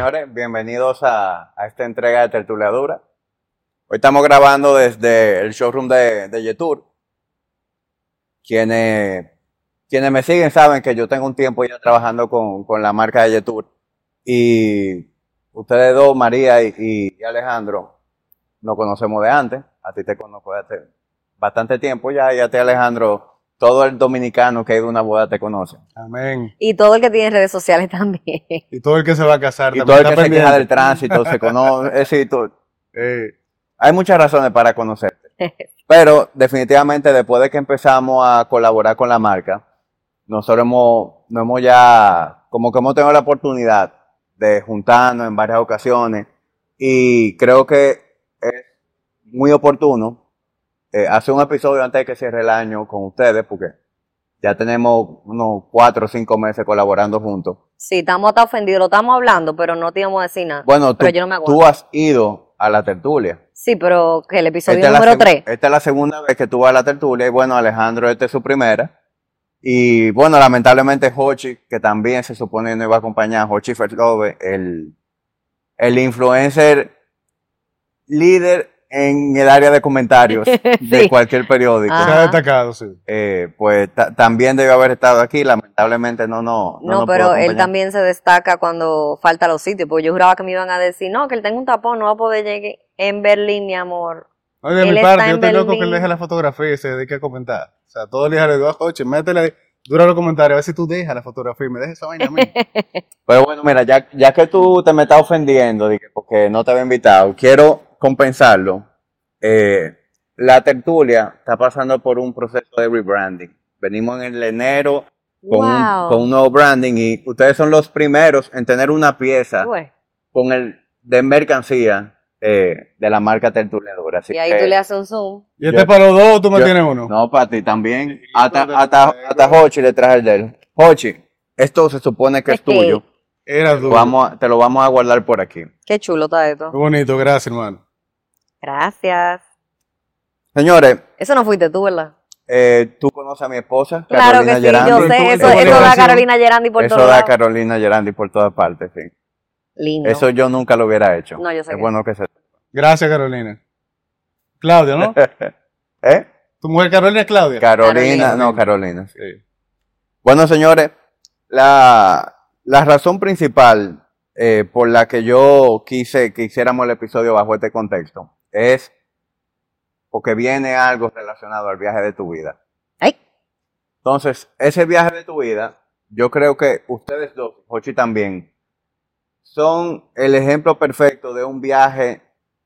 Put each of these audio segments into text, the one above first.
señores, bienvenidos a, esta entrega de Tertuliadura. Hoy estamos grabando desde el showroom de, de Yetur. Quienes, quienes me siguen saben que yo tengo un tiempo ya trabajando con, con la marca de Yetur. Y ustedes dos, María y, y Alejandro, nos conocemos de antes. A ti te conozco de hace bastante tiempo ya, y a ti Alejandro, todo el dominicano que ha ido a una boda te conoce. Amén. Y todo el que tiene redes sociales también. Y todo el que se va a casar Y también todo el que se queja pendiente. del tránsito se conoce. es decir, tú- Eh, hay muchas razones para conocerte. Pero definitivamente después de que empezamos a colaborar con la marca, nosotros hemos, nos hemos ya, como que hemos tenido la oportunidad de juntarnos en varias ocasiones y creo que es muy oportuno eh, hacer un episodio antes de que cierre el año con ustedes porque ya tenemos unos cuatro o cinco meses colaborando juntos. Sí, estamos hasta ofendidos, lo estamos hablando, pero no te íbamos a decir nada. Bueno, tú, pero yo no me tú has ido a la tertulia. Sí, pero que el episodio Esta número seg- 3. Esta es la segunda vez que tú vas a la tertulia y bueno, Alejandro, esta es su primera. Y bueno, lamentablemente Hochi, que también se supone no iba a acompañar, Hochi Ferlove, el, el influencer líder en el área de comentarios de Sí. cualquier periódico, Ah. se ha destacado, sí. eh, pues ta- también debió haber estado aquí, lamentablemente no, no, No, pudo pero él también se destaca cuando falta los sitios, porque yo juraba que me iban a decir, no, que él tenga un tapón, no va a poder llegar en Berlín, mi amor. No, de Él mi parte, yo estoy loco que él deje la fotografía y se dedique a comentar. O sea, todo el día le digo, oye, métele, dura los comentarios, a ver si tú dejas la fotografía y me dejas esa vaina a mí. Pero bueno, mira, ya, ya que tú te me estás ofendiendo porque no te había invitado, quiero compensarlo. Eh, la tertulia está pasando por un proceso de rebranding. Venimos en el enero con, un, con un nuevo branding y ustedes son los primeros en tener una pieza con el de mercancía eh, de la marca Tertuliadora. Así y ahí que- tú le haces un zoom. Y este Yo- es para los dos, tú me yo- tienes uno. No, para ti también. Hasta, hasta, Hochi le traje el de él. Hochi, esto se supone que es Es que- tuyo. Era Lo duro. vamos a- te lo vamos a guardar por aquí. Qué chulo está esto. Qué bonito, gracias, hermano. Gracias. Señores, Eso no fuiste tú, ¿verdad? Eh, tú conoces a mi esposa, Claro Carolina que sí, Gerandi. yo sé, eso, eso da Carolina Gerandi por Eso todos da lados. Carolina Gerandi por todas partes, sí. Lindo. Eso yo nunca lo hubiera hecho. No, yo sé Es que- bueno que se... Gracias, Carolina. Claudia, ¿no? ¿Eh? ¿Tu mujer Carolina es Claudia? Carolina, Carolina. no, Carolina. sí. Sí. Bueno, señores, la, la razón principal eh, por la que yo quise que hiciéramos el episodio bajo este contexto es porque viene algo relacionado al viaje de tu vida. Ay, Entonces, ese viaje de tu vida, yo creo que ustedes dos, Jochi también, son el ejemplo perfecto de un viaje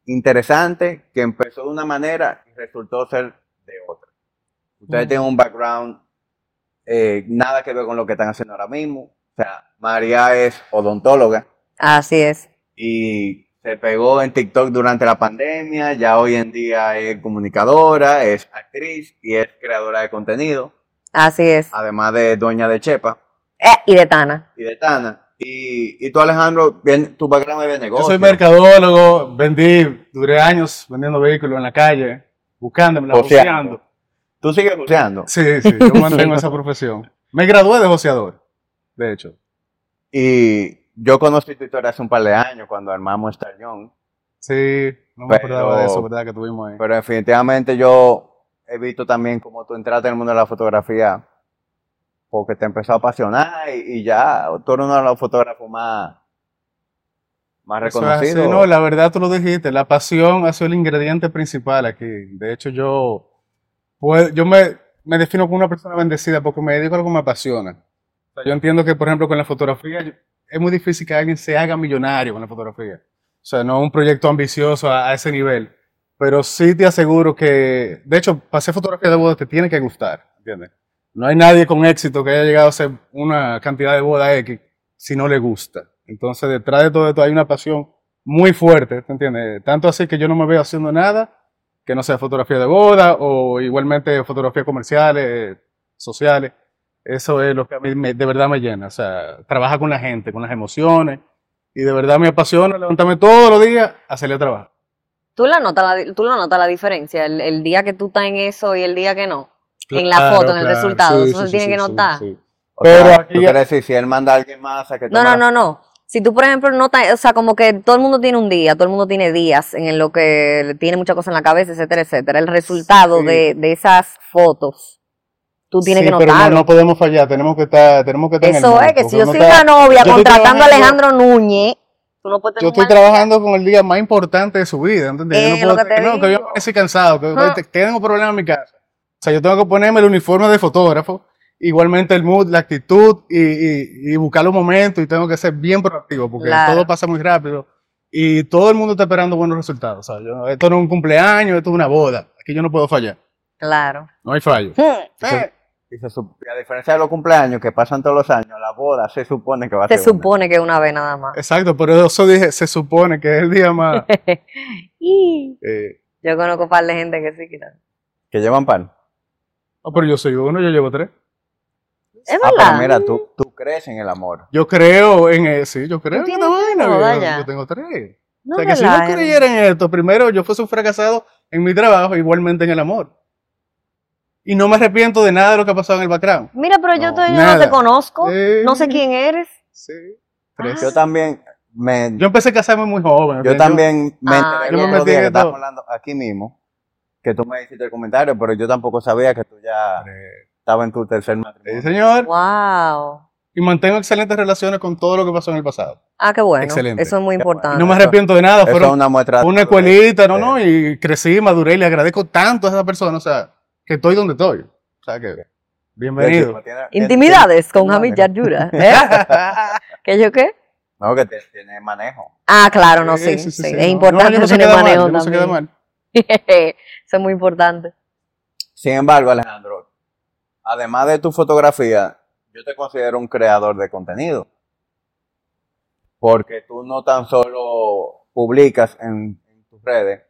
interesante que empezó de una manera y resultó ser de otra. Ustedes Mm. tienen un background eh, nada que ver con lo que están haciendo ahora mismo. O sea, María es odontóloga así es. y se pegó en TikTok durante la pandemia, ya hoy en día es comunicadora, es actriz y es creadora de contenido Así es. además de dueña de Chepa Eh, y de Tana. y de Tana. Y, y tú, Alejandro, bien, tu background es de Yo negocio. soy mercadólogo, vendí, duré años vendiendo vehículos en la calle, buscándomela, Joseando. joseando. ¿Tú sigues buceando? Sí, sí, yo mantengo esa profesión. Me gradué de joseador, de hecho. Y yo conocí tu historia hace un par de años cuando armamos Star Young. Sí, no me Pero- acordaba de eso, ¿verdad? Que tuvimos ahí. Pero definitivamente yo he visto también cómo tú entraste en el mundo de la fotografía porque te empezó a apasionar y, y ya tú eres uno de los fotógrafos más, más Eso es reconocidos. no, la verdad tú lo dijiste, la pasión ha sido el ingrediente principal aquí. De hecho, yo, puedo- yo me, me defino como una persona bendecida porque me dedico a algo que me apasiona. O sea, yo entiendo que, por ejemplo, con la fotografía, es muy difícil que alguien se haga millonario con la fotografía. O sea, no un proyecto ambicioso a, a ese nivel. Pero sí te aseguro que, de hecho, para hacer fotografía de boda te tiene que gustar, ¿entiendes? No hay nadie con éxito que haya llegado a hacer una cantidad de boda X si no le gusta. Entonces, detrás de todo esto hay una pasión muy fuerte, ¿te entiendes? Tanto así que yo no me veo haciendo nada que no sea fotografía de boda o igualmente fotografías comerciales, sociales. Eso es lo que a mí me- de verdad me llena. O sea, trabaja con la gente, con las emociones. Y de verdad me apasiona levantarme todos los días a salir a trabajar. ¿Tú la notas la, tú la notas la diferencia, el, el día que tú estás en eso y el día que no. En la Claro, foto, en el resultado, Sí, eso se sí, tiene sí, que notar. sea, Pero ¿tú aquí ya- quieres decir, si él manda a alguien más a que No, tome no, no, no. Si tú, por ejemplo, notas, o sea, como que todo el mundo tiene un día, todo el mundo tiene días en lo que tiene muchas cosas en la cabeza, etcétera, etcétera. El resultado Sí. de, de esas fotos, tú tienes Sí, que pero no, notarlo. no podemos fallar, tenemos que estar, tenemos que estar en el Eso mood, es, que si yo soy está- una novia contratando a Alejandro Núñez, tú no puedes tener Yo estoy día. trabajando con el día más importante de su vida, ¿entendés? Yo no puedo, que no, que yo amanecí cansado, que que tengo un problema en mi casa. O sea, yo tengo que ponerme el uniforme de fotógrafo, igualmente el mood, la actitud y, y, y buscar los momentos y tengo que ser bien proactivo porque Claro. todo pasa muy rápido y todo el mundo está esperando buenos resultados. O sea, yo- esto no es un cumpleaños, esto es una boda. Aquí yo no puedo fallar. Claro. No hay fallo. Hmm. Eh, Y se a diferencia de los cumpleaños que pasan todos los años, la boda se supone que va a Se ser una. supone que una vez nada más. Exacto, por eso dije, se supone que es el día más... Y eh, yo conozco un par de gente que sí que no. Que llevan pan. oh, pero yo soy uno, yo llevo tres. Es Ah, verdad. pero mira, tú, tú crees en el amor. Yo creo en eso, sí, yo creo en esta vaina, yo- tengo tres. No o sea, que si no creyera en esto, primero yo fuese un fracasado en mi trabajo, igualmente en el amor. Y no me arrepiento de nada de lo que ha pasado en el background. Mira, pero yo, No, te- yo no nada. te conozco, Sí. no sé quién eres. Sí. Ah. Tres. Yo también me, Yo empecé a casarme muy joven. yo también me Ah, enteré el Yo me metí día que estábamos hablando aquí mismo, que tú me hiciste el comentario, pero yo tampoco sabía que tú ya Tres. estabas en tu tercer Sí, matrimonio. señor. Wow. Y mantengo excelentes relaciones con todo lo que pasó en el pasado. Ah, qué bueno. Excelente. Eso es muy importante. Y no me arrepiento de nada. Eso es Fueron una muestra de una escuelita, ¿no? Sí. no Y crecí, maduré y le agradezco tanto a esa persona. O sea, que estoy donde estoy. O sea, que bienvenido. Intimidades con Hamid. Yarjura. ¿eh? ¿Qué yo qué? No, que te- tiene manejo. Ah, claro, no, sí. Sí, sí, sí, sí. sí. Es No, importante no, no se tener mal, manejo no se queda también. mal. Eso es muy importante. Sin embargo, Alejandro, además de tu fotografía, yo te considero un creador de contenido. Porque tú no tan solo publicas en, en tus redes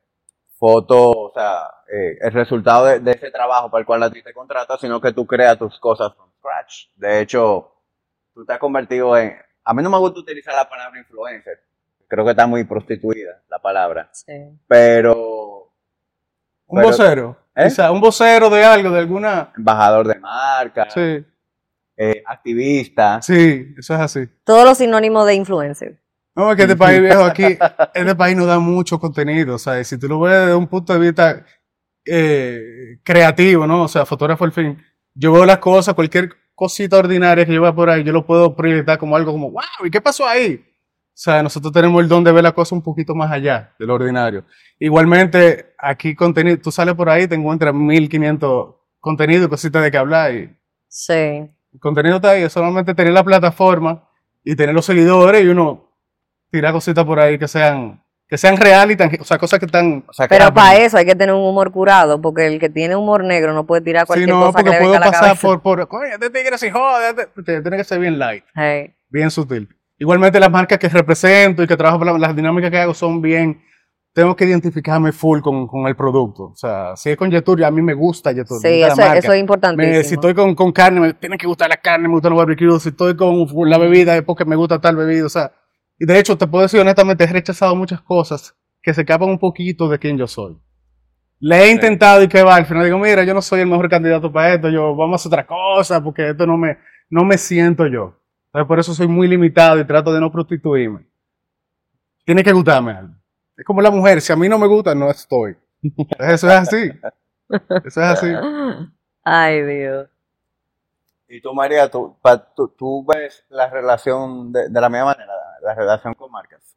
fotos, o sea, eh, el resultado de, de ese trabajo para el cual a ti te contratas, sino que tú creas tus cosas from scratch. De hecho, tú te has convertido en... A mí no me gusta utilizar la palabra influencer. Creo que está muy prostituida la palabra. Sí. Pero Un Pero- vocero. ¿Eh? Quizá, un vocero de algo, de alguna. embajador de marca, Sí, eh, activista. sí, eso es así. Todos los sinónimos de influencer. No, es que este país viejo aquí, este país nos da mucho contenido, o sea, si tú lo ves desde un punto de vista eh, creativo, ¿no? O sea, fotógrafo al fin, yo veo las cosas, cualquier cosita ordinaria que yo vea por ahí, yo lo puedo proyectar como algo como, wow, ¿y qué pasó ahí? O sea, nosotros tenemos el don de ver la cosa un poquito más allá de lo ordinario. Igualmente, aquí contenido, tú sales por ahí, te encuentras 1500 contenidos, cositas de que hablar y Sí. el contenido está ahí, es solamente tener la plataforma y tener los seguidores y uno tirar cositas por ahí que sean, que sean reales y tangi- o sea, cosas que están... O sea, que Pero para eso hay que tener un humor curado, porque el que tiene humor negro no puede tirar Sí, cualquier no, cosa que porque le puedo la pasar por, por, coño, este tigre se jode, este- te- tiene que ser bien light, Hey. bien sutil. Igualmente las marcas que represento y que trabajo, por la- las dinámicas que hago son bien, tengo que identificarme full con, con el producto. O sea, si es con Yetur, a mí me gusta Yetur, Sí, gusta la eso, marca. eso es importantísimo. Me- si estoy con, con carne, me tiene que gustar la carne, me gustan los barbecues. Si estoy con la bebida, es porque me gusta tal bebida. O sea, y de hecho, te puedo decir honestamente, he rechazado muchas cosas que se escapan un poquito de quién yo soy. Le he intentado y que va, al final digo, mira, yo no soy el mejor candidato para esto, yo vamos a hacer otra cosa, porque esto no me, no me siento yo. Entonces, por eso soy muy limitado y trato de no prostituirme. Tiene que gustarme algo. Es como la mujer, si a mí no me gusta, no estoy. Eso es así. Eso es así. Ay, Dios. Y tú, María, tú, pa- tú, tú ves la relación de, de la misma manera, la relación con marcas.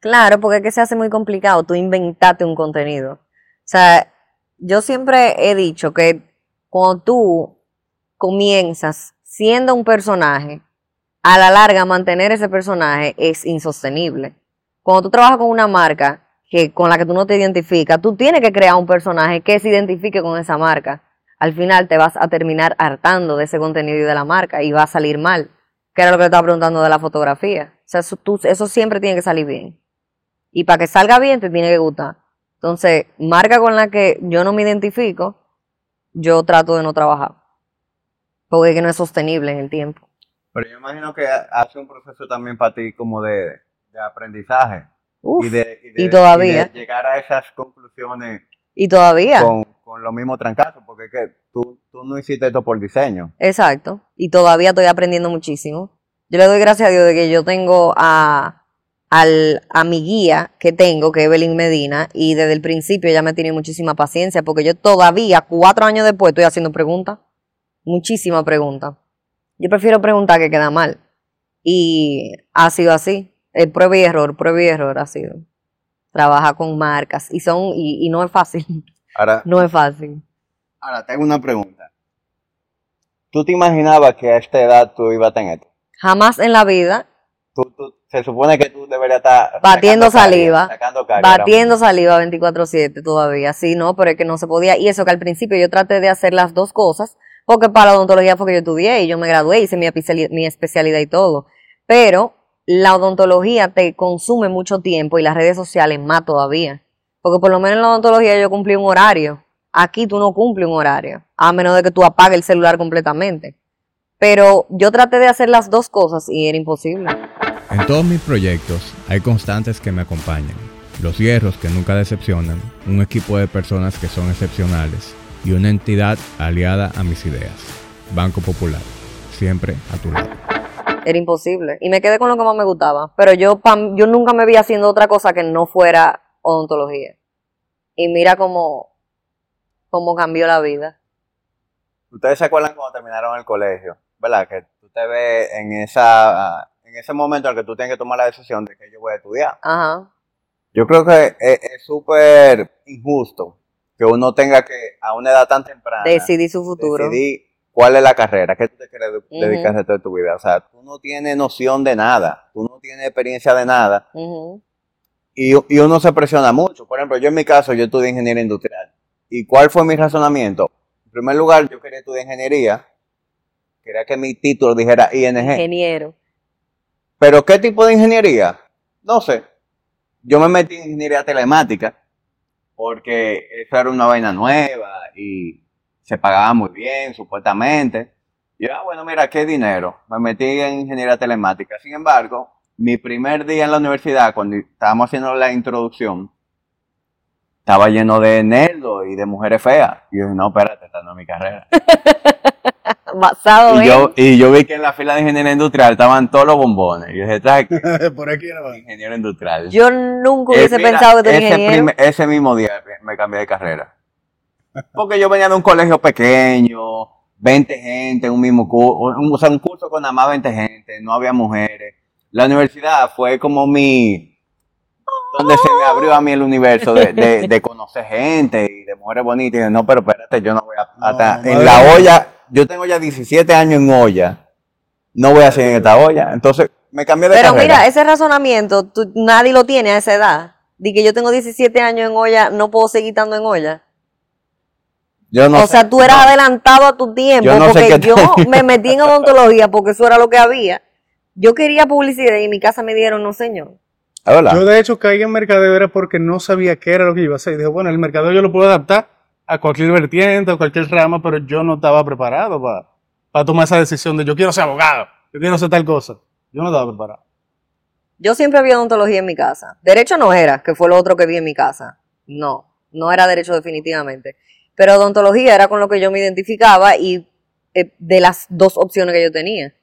Claro, porque es que se hace muy complicado tú inventarte un contenido. O sea, yo siempre he dicho que cuando tú comienzas siendo un personaje, a la larga mantener ese personaje es insostenible. Cuando tú trabajas con una marca que con la que tú no te identificas, tú tienes que crear un personaje que se identifique con esa marca. Al final te vas a terminar hartando de ese contenido y de la marca y va a salir mal. Que era lo que te estaba preguntando de la fotografía. Sea, eso, tú- eso siempre tiene que salir bien. Y para que salga bien te tiene que gustar. Entonces, marca con la que yo no me identifico, yo trato de no trabajar. Porque es que no es sostenible en el tiempo. Pero yo imagino que ha- hace un proceso también para ti como de, de aprendizaje. Uf, y, de, y, de- y todavía. y de llegar a esas conclusiones y todavía. con, con los mismos trancazos, porque es que tú, tú no hiciste esto por diseño. Exacto. Y todavía estoy aprendiendo muchísimo. Yo le doy gracias a Dios de que yo tengo a, al, a mi guía que tengo, que es Evelyn Medina, y desde el principio ella me tiene muchísima paciencia, porque yo todavía, cuatro años después, estoy haciendo preguntas. Muchísimas preguntas. Yo prefiero preguntar que queda mal. Y ha sido así. El prueba y error, prueba y error ha sido. Trabaja con marcas y son y, y no es fácil. Ahora, No es fácil. ahora tengo una pregunta. ¿Tú te imaginabas que a esta edad tú ibas a tener esto? Jamás en la vida Tú, tú- se supone que tú deberías estar Batiendo saliva. batiendo saliva 24/7 todavía. Sí, no, pero es que no se podía. Y eso que al principio yo traté de hacer las dos cosas, porque para la odontología fue que yo estudié y yo me gradué, hice mi mi especialidad y todo. Pero la odontología te consume mucho tiempo y las redes sociales más todavía. Porque por lo menos en la odontología yo cumplí un horario. Aquí tú no cumples un horario, a menos de que tú apagues el celular completamente. Pero yo traté de hacer las dos cosas y era imposible. En todos mis proyectos hay constantes que me acompañan, los hierros que nunca decepcionan, un equipo de personas que son excepcionales y una entidad aliada a mis ideas. Banco Popular, siempre a tu lado. Era imposible. Y me quedé con lo que más me gustaba. Pero yo, pam- yo nunca me vi haciendo otra cosa que no fuera odontología. Y mira cómo, cómo cambió la vida. Ustedes se acuerdan cuando terminaron el colegio, ¿verdad? Que tú te ves en esa en ese momento en el que tú tienes que tomar la decisión de que yo voy a estudiar. Ajá. Yo creo que es súper injusto que uno tenga que a una edad tan temprana Decidí su futuro. decidir cuál es la carrera, qué tú te quieres dedicar el resto de tu vida. O sea, tú no tienes noción de nada, tú no tienes experiencia de nada y, y uno se presiona mucho. Por ejemplo, yo en mi caso, yo estudié ingeniería industrial. ¿Y cuál fue mi razonamiento? En primer lugar, yo quería estudiar ingeniería, quería que mi título dijera ING. Ingeniero. ¿Pero qué tipo de ingeniería? No sé. Yo me metí en ingeniería telemática porque eso era una vaina nueva y se pagaba muy bien, supuestamente. Y ah, bueno, mira, qué dinero. Me metí en ingeniería telemática. Sin embargo, mi primer día en la universidad, cuando estábamos haciendo la introducción, estaba lleno de nerdos y de mujeres feas. Y yo dije, no, espérate, esta no es mi carrera. Basado Y en. yo, y yo vi que en la fila de ingeniería industrial estaban todos los bombones. Y yo dije, "Trae Por aquí no ingeniero industrial. Yo nunca Eh, hubiese mira, pensado que tú ese, ese mismo día me cambié de carrera. Porque yo venía de un colegio pequeño, 20 gente, un mismo curso, o sea, un curso con nada más 20 gente, no había mujeres. La universidad fue como mi, donde se me abrió a mí el universo de, de- de conocer gente y de mujeres bonitas. Y dije, no, pero espérate, yo no voy a, No, hasta en la olla, yo tengo ya 17 años en olla, no voy a seguir en esta olla. Entonces, me cambié de Pero carrera. mira, ese razonamiento tú- nadie lo tiene a esa edad. De que yo tengo 17 años en olla, no puedo seguir estando en olla. Yo no o sé- sea, tú eras no. adelantado a tu tiempo, Yo no sé porque qué yo me metí en odontología porque eso era lo que había. Yo quería publicidad y en mi casa me dieron, no señor. ¿Es verdad? Yo de hecho caí en mercadeo era porque no sabía qué era lo que iba a hacer. Y dije, bueno, el mercadeo yo lo puedo adaptar a cualquier vertiente, a cualquier rama, pero yo no estaba preparado para tomar esa decisión de yo quiero ser abogado, yo quiero hacer tal cosa. Yo no estaba preparado. Yo siempre había odontología en mi casa. Derecho no era, que fue lo otro que vi en mi casa. No, no era derecho definitivamente. Pero odontología era con lo que yo me identificaba y eh, de las dos opciones que yo tenía.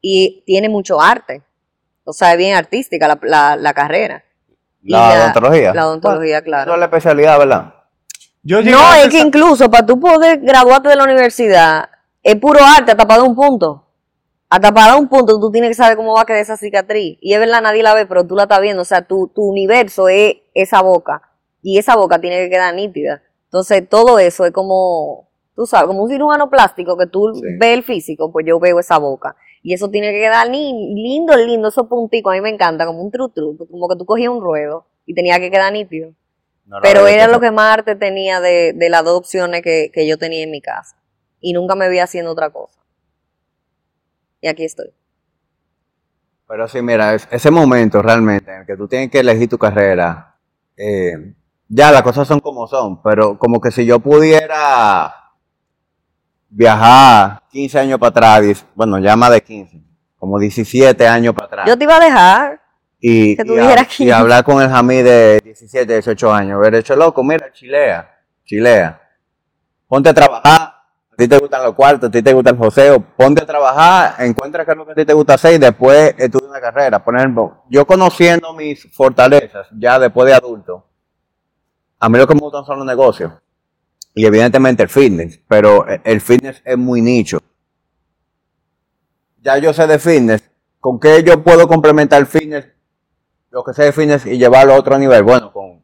Y tiene mucho arte. O sea, es bien artística la, la- la carrera. Y La odontología. La odontología, claro. es la especialidad, ¿verdad? Yo No, es que incluso para tú poder graduarte de la universidad, es puro arte hasta para dar un punto. Hasta para dar un punto tú tienes que saber cómo va a quedar esa cicatriz. Y es verdad, nadie la ve, pero tú la estás viendo. O sea, tu, tu universo es esa boca. Y esa boca tiene que quedar nítida. Entonces, todo eso es como, tú sabes, como un cirujano plástico que tú Sí. ves el físico, pues yo veo esa boca. Y eso tiene que quedar ni- lindo, lindo, esos punticos. A mí me encanta, como un tru tru, como que tú cogías un ruedo y tenía que quedar nítido. No Pero era lo que más arte tenía de, de las dos opciones que, que yo tenía en mi casa. Y nunca me vi haciendo otra cosa. Y aquí estoy. Pero sí, mira, es- ese momento realmente en el que tú tienes que elegir tu carrera, eh, ya las cosas son como son, pero como que si yo pudiera viajar 15 años para atrás, bueno, ya más de 15, como 17 años para atrás, Yo te iba a dejar. Y, y, dijeras hab- 15. y hablar con el Jamí de 17, 18 años, haber hecho loco, mira, chilea, chilea, ponte a trabajar, A ti te gustan los cuartos, a ti te gusta el joseo. Ponte a trabajar, encuentra qué es lo que a ti te gusta hacer y después estudia una carrera. Por ejemplo, yo conociendo mis fortalezas ya después de adulto, a mí lo que me gustan son los negocios. Y evidentemente el fitness, pero el fitness es muy nicho. Ya yo sé de fitness, ¿con qué yo puedo complementar el fitness, lo que sé de fitness y llevarlo a otro nivel? Bueno, con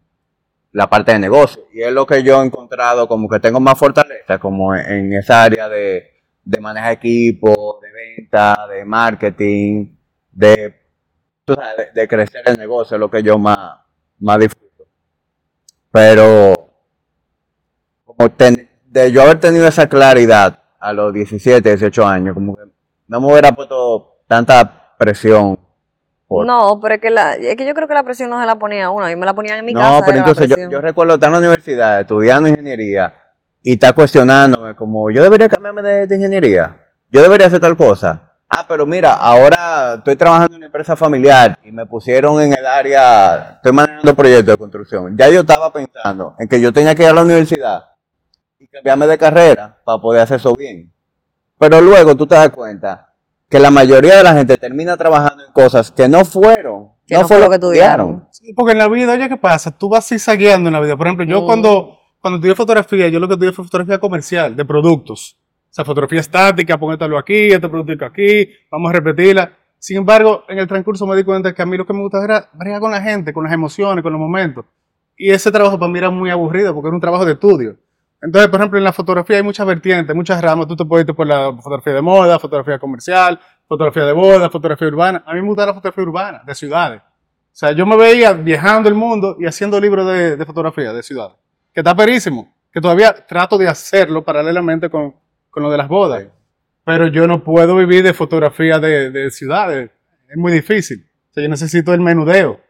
la parte de negocio. Y es lo que yo he encontrado como que tengo más fortaleza, como en esa área de, de manejar equipo, de venta, de marketing, de, de, crecer el negocio, es lo que yo más, más disfruto. Pero, como de yo haber tenido esa claridad a los 17, 18 años, como que no me hubiera puesto tanta presión no, pero es que, la, es que yo creo que la presión no se la ponía a uno, a mí me la ponían en mi casa. No, pero entonces yo, yo, recuerdo estar en la universidad estudiando ingeniería y está cuestionándome como, yo debería cambiarme de, ingeniería, yo debería hacer tal cosa. Ah, pero mira, ahora estoy trabajando en una empresa familiar y me pusieron en el área, estoy manejando proyectos de construcción. Ya yo estaba pensando en que yo tenía que ir a la universidad y cambiarme de carrera para poder hacer eso bien. Pero luego tú te das cuenta que la mayoría de la gente termina trabajando cosas que no fueron, que no, fue lo que estudiaron. Sí, porque en la vida, oye, ¿qué pasa? Tú vas zigzagueando en la vida. Por ejemplo, yo mm. cuando, cuando estudié fotografía, yo lo que estudié fue fotografía comercial, de productos. O sea, fotografía estática, ponértelo aquí, este producto aquí, vamos a repetirla. Sin embargo, en el transcurso me di cuenta que a mí lo que me gustaba era bregar con la gente, con las emociones, con los momentos. Y ese trabajo para mí era muy aburrido porque era un trabajo de estudio. Entonces, por ejemplo, en la fotografía hay muchas vertientes, muchas ramas. Tú te puedes ir por la fotografía de moda, fotografía comercial, fotografía de boda, fotografía urbana. A mí me gusta la fotografía urbana, de ciudades. O sea, yo me veía viajando el mundo y haciendo libros de, fotografía de ciudades. Que está perísimo. Que todavía trato de hacerlo paralelamente con, con lo de las bodas. Pero yo no puedo vivir de fotografía de, de ciudades. Es muy difícil. O sea, yo necesito el menudeo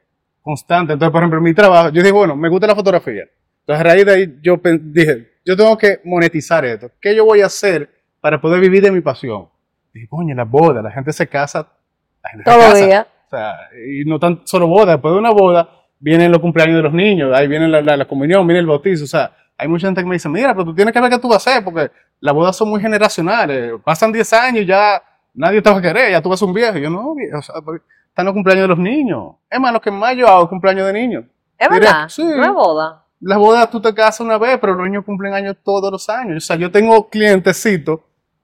constante. Entonces, por ejemplo, en mi trabajo, yo dije, bueno, me gusta la fotografía. Entonces, a raíz de ahí, yo dije, yo tengo que monetizar esto. ¿Qué yo voy a hacer para poder vivir de mi pasión? Dije, coño, la boda, la gente se casa, la gente Todo se casa. Día. O sea, y no tan solo boda, después de una boda vienen los cumpleaños de los niños, ahí viene la, comunión, viene el bautizo, o sea, hay mucha gente que me dice, mira, pero tú tienes que ver qué tú vas a hacer, porque las bodas son muy generacionales, pasan 10 años y ya nadie te va a querer, ya tú vas a un viejo, y yo no, o sea, están los cumpleaños de los niños, es más, lo que más yo hago cumpleaños de niños. ¿Es verdad? Sí. ¿No es boda? las bodas tú te casas una vez, pero los niños cumplen años todos los años. O sea, yo tengo clientecitos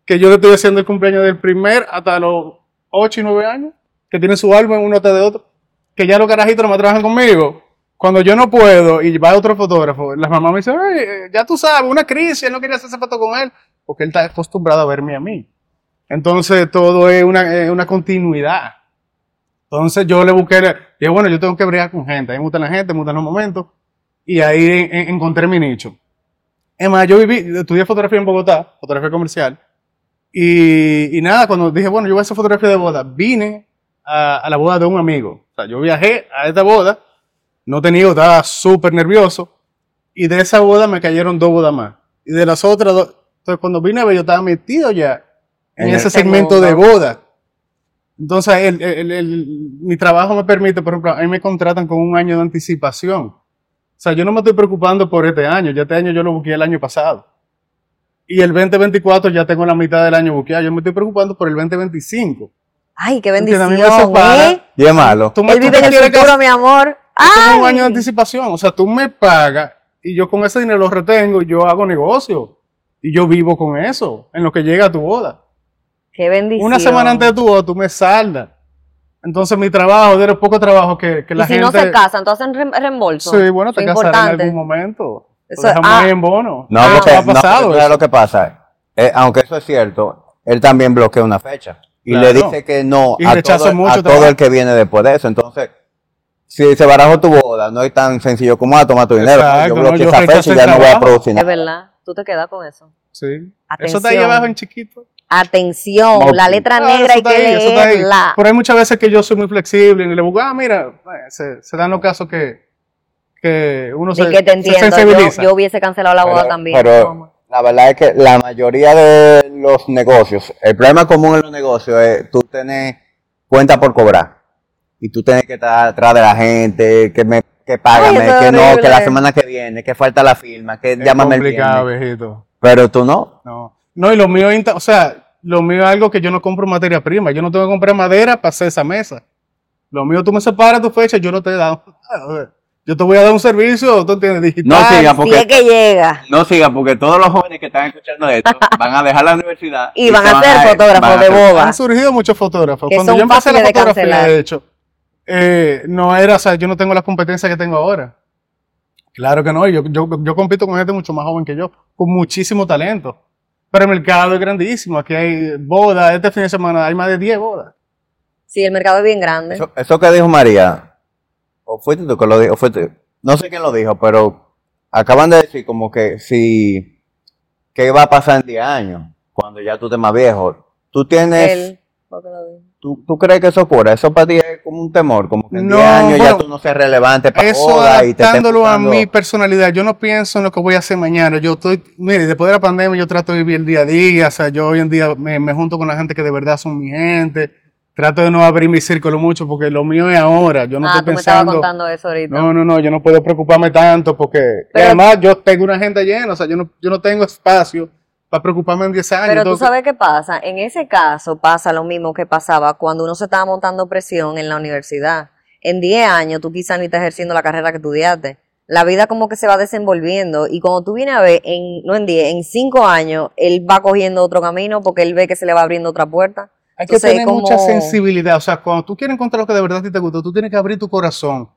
que yo le estoy haciendo el cumpleaños del primer hasta los 8 y 9 años, que tienen su álbum uno tras de otro, que ya los carajitos no me trabajan conmigo. Cuando yo no puedo y va otro fotógrafo, las mamás me dicen, eh, ya tú sabes, una crisis, él no quería hacerse foto con él, porque él está acostumbrado a verme a mí. Entonces todo es una, una continuidad. Entonces yo le busqué, y bueno, yo tengo que bregar con gente, a mí me gusta la gente, me gustan los momentos, y ahí encontré mi nicho. Es más, yo viví, estudié fotografía en Bogotá, fotografía comercial, y, nada, cuando dije, bueno, yo voy a hacer fotografía de boda, vine a, la boda de un amigo. O sea, yo viajé a esta boda, no tenía, estaba súper nervioso, y de esa boda me cayeron dos bodas más. Y de las otras dos, entonces cuando vine a ver, yo estaba metido ya en, ese segmento de boda. Entonces, mi trabajo me permite, por ejemplo, a mí me contratan con un año de anticipación. O sea, yo no me estoy preocupando por este año, ya este año yo lo busqué el año pasado. Y el 2024 ya tengo la mitad del año buqueado, yo me estoy preocupando por el 2025. Ay, qué bendición, ¿eh? Y es malo. Tú me, Él vive en el futuro, mi amor. Tengo un año de anticipación, o sea, tú me pagas y yo con ese dinero lo retengo y yo hago negocio. Y yo vivo con eso, en lo que llega a tu boda. Qué bendición. Una semana antes de tu boda, tú me saldas. Entonces mi trabajo, de los pocos trabajos que, que la ¿Y si gente... no se casan, ¿tú hacen reembolso? Sí, bueno, te casarás en algún momento. Eso es ah, en bono. No, ah, porque, ha pasado no, lo que pasa? Eh, aunque eso es cierto, él también bloquea una fecha. Y le dice que no a, todo, a todo el que viene después de eso. Entonces, si se barajó tu boda, no es tan sencillo como a ah, tomar tu dinero. yo bloqueo esa fecha y ya no voy a producir nada. Es verdad, tú te quedas con eso. Sí. Atención. Eso está ahí abajo en chiquito. Atención, la letra negra hay que leerla. Pero hay muchas veces que yo soy muy flexible y le digo, ah, mira, eh, se, se dan los casos que, que uno se, que te entiendo. Yo, hubiese cancelado la boda también. Pero la verdad es que la mayoría de los negocios, el problema común en los negocios es tú tenés cuenta por cobrar. Y tú tienes que estar atrás de la gente, que me que págame, que no, que la semana que viene, que falta la firma, que llámame el viejito. Pero tú no. No. No, y lo mío, o sea, lo mío es algo que yo no compro materia prima. Yo no tengo que comprar madera para hacer esa mesa. Lo mío, tú me separas tu fecha, yo no te he dado nada. Yo te voy a dar un servicio, tú tienes digital. No siga, Si es porque, que llega. no siga, porque todos los jóvenes que están escuchando esto van a dejar la universidad. Y van a ser fotógrafos van a de boda. Han surgido muchos fotógrafos. Que Cuando son yo empecé la de fotografía, cancelar. de hecho, eh, no era, o sea, yo no tengo las competencias que tengo ahora. Claro que no, yo, yo, yo compito con gente mucho más joven que yo, con muchísimo talento. Pero el mercado es grandísimo. Aquí hay bodas, este fin de semana hay más de 10 bodas. Sí, el mercado es bien grande. Eso, eso que dijo María, o fuiste tú que lo dijo, o fuiste, no sé quién lo dijo, pero acaban de decir como que si, ¿qué va a pasar en 10 años? Cuando ya tú estés más viejo. Tú tienes, Él, tú, tú crees que eso ocurra, eso para ti es como un temor, como que en No, 10 años bueno, ya tú no seas relevante para Eso boda y te estés adaptándolo a mi personalidad, yo no pienso en lo que voy a hacer mañana. Yo estoy, mire, después de la pandemia yo trato de vivir el día a día. O sea, yo hoy en día me, me junto con la gente que de verdad son mi gente. Trato de no abrir mi círculo mucho porque lo mío es ahora. Yo no ah, estoy tú me pensando. contando eso ahorita. No, no, no, yo no puedo preocuparme tanto porque Pero- además yo tengo una agenda llena, o sea, yo no, yo no tengo espacio para preocuparme en 10 años. Pero tú que- sabes qué pasa. En ese caso pasa lo mismo que pasaba cuando uno se estaba montando presión en la universidad. En 10 años tú quizás ni estás ejerciendo la carrera que estudiaste. La vida como que se va desenvolviendo y cuando tú vienes a ver, en, no en 10, en 5 años, él va cogiendo otro camino porque él ve que se le va abriendo otra puerta. Hay que Entonces, tener como- mucha sensibilidad. O sea, cuando tú quieres encontrar lo que de verdad te gusta, tú tienes que abrir tu corazón.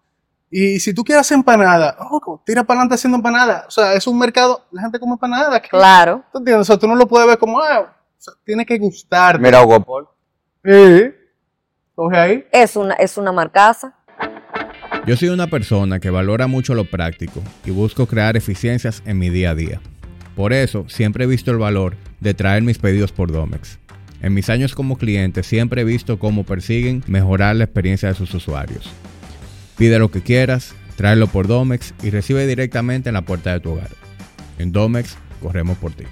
Y si tú quieres hacer empanada, ojo, tira para adelante haciendo empanada. O sea, es un mercado, la gente come empanada. ¿qué? Claro. ¿Tú entiendes? O sea, tú no lo puedes ver como, ah, o sea, tiene que gustarte. Mira, Hugo Paul, Sí. Coge ahí. Es una, es una marcaza. Yo soy una persona que valora mucho lo práctico y busco crear eficiencias en mi día a día. Por eso siempre he visto el valor de traer mis pedidos por Domex. En mis años como cliente siempre he visto cómo persiguen mejorar la experiencia de sus usuarios. Pide lo que quieras, tráelo por Domex y recibe directamente en la puerta de tu hogar. En Domex, corremos por ti.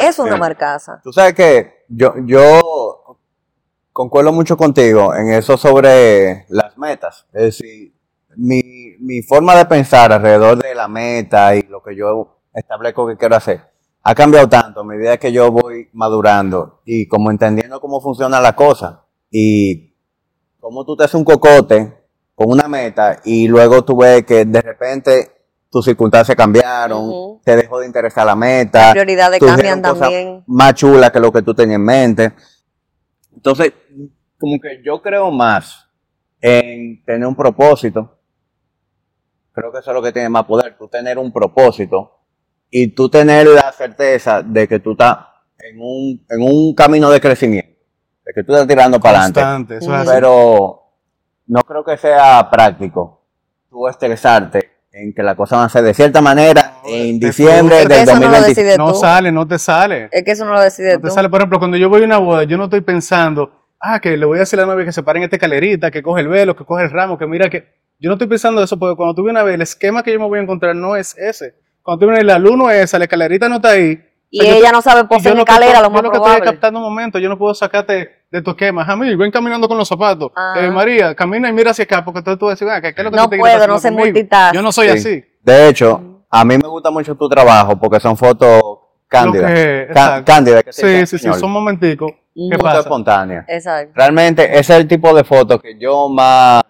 Es una Bien. marcaza. Tú sabes que yo, yo concuerdo mucho contigo en eso sobre las metas. Es decir, mi, mi forma de pensar alrededor de la meta y lo que yo establezco que quiero hacer ha cambiado tanto a medida que yo voy madurando y como entendiendo cómo funciona la cosa y cómo tú te haces un cocote con una meta y luego tú ves que de repente tus circunstancias cambiaron, te dejó de interesar la meta, Prioridades surgieron cambian también. más chula que lo que tú tenías en mente. Entonces, como que yo creo más en tener un propósito. Creo que eso es lo que tiene más poder, tú tener un propósito y tú tener la certeza de que tú estás en un, en un camino de crecimiento, de que tú estás tirando para adelante. Eso es. Pero no creo que sea práctico tú estresarte en que la cosa va a ser de cierta manera en diciembre del eso no lo 2020. decides no tú. sale, no te sale. Es que eso no lo decides No te tú. sale, por ejemplo, cuando yo voy a una boda, yo no estoy pensando, ah, que le voy a decir a la novia que se pare en esta escalerita, que coge el velo, que coge el ramo, que mira que. Yo no estoy pensando eso, porque cuando tú vienes a ver, el esquema que yo me voy a encontrar no es ese. Cuando tú vienes, la luz no es esa, la escalerita no está ahí. Y O sea, yo ella te- no sabe poseer yo lo escalera, lo yo más lo que estoy captando un momento, yo no puedo sacarte de tu esquema. Jamil, ven caminando con los zapatos. Ah. Eh, María, camina y mira hacia acá, porque entonces tú vas a decir, ah, ¿qué es lo que No te puedo, no sé multitask. Yo no soy Sí. así. De hecho, a mí me gusta mucho tu trabajo porque son fotos cándidas. Que- Cá- cándidas, que Sí, sí, sí, español. son momenticos. ¿Qué pasa? espontáneas. Exacto. Realmente ese es el tipo de fotos que yo más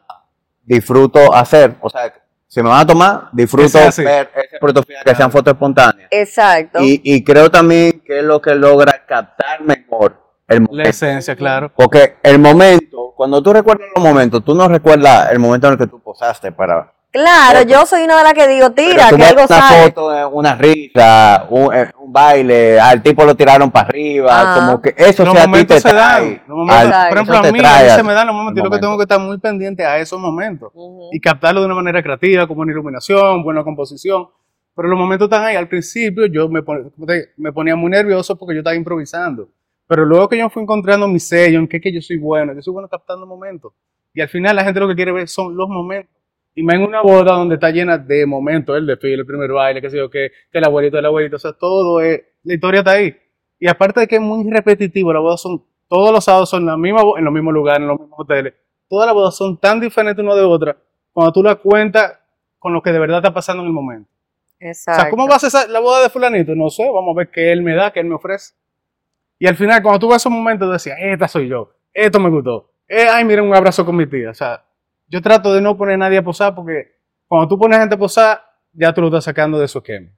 disfruto hacer. O sea, si me van a tomar, disfruto ver ese producto final, que sean fotos espontáneas. Exacto. Y, y creo también que es lo que logra captar mejor el La momento. esencia, claro. Porque el momento, cuando tú recuerdas los momentos, tú no recuerdas el momento en el que tú posaste para... Claro, yo soy una de las que digo, tira, que algo una sale. foto, una risa, un, eh, un baile, al tipo lo tiraron para arriba, Ah. como que eso Los sí a ti momentos te se trae. dan. Momentos- al- por ejemplo, a mí, a trae mí se me dan los momentos. Yo lo que tengo que estar muy pendiente a esos momentos. Y captarlo de una manera creativa, como una iluminación, buena composición. Pero los momentos están ahí. Al principio yo me, pon- me ponía muy nervioso porque yo estaba improvisando. Pero luego que yo fui encontrando mi sello, en qué que yo soy bueno, yo soy bueno captando momentos. Y al final la gente lo que quiere ver son los momentos. Y más en una boda donde está llena de momentos, el desfile, el primer baile, qué sé yo, que, que el abuelito, el abuelito, o sea, todo es, la historia está ahí. Y aparte de que es muy repetitivo, las bodas son, todos los sábados son la misma, en los mismos lugares, en los mismos hoteles. Todas las bodas son tan diferentes una de otra cuando tú las cuentas con lo que de verdad está pasando en el momento. Exacto. O sea, ¿cómo va a ser la boda de fulanito? No sé, vamos a ver qué él me da, qué él me ofrece. Y al final, cuando tú ves esos momentos, decías, esta soy yo, esto me gustó. Eh, ay, mira, un abrazo con mi tía. O sea, yo trato de no poner a nadie a posar porque cuando tú pones gente a posar, ya tú lo estás sacando de su esquema.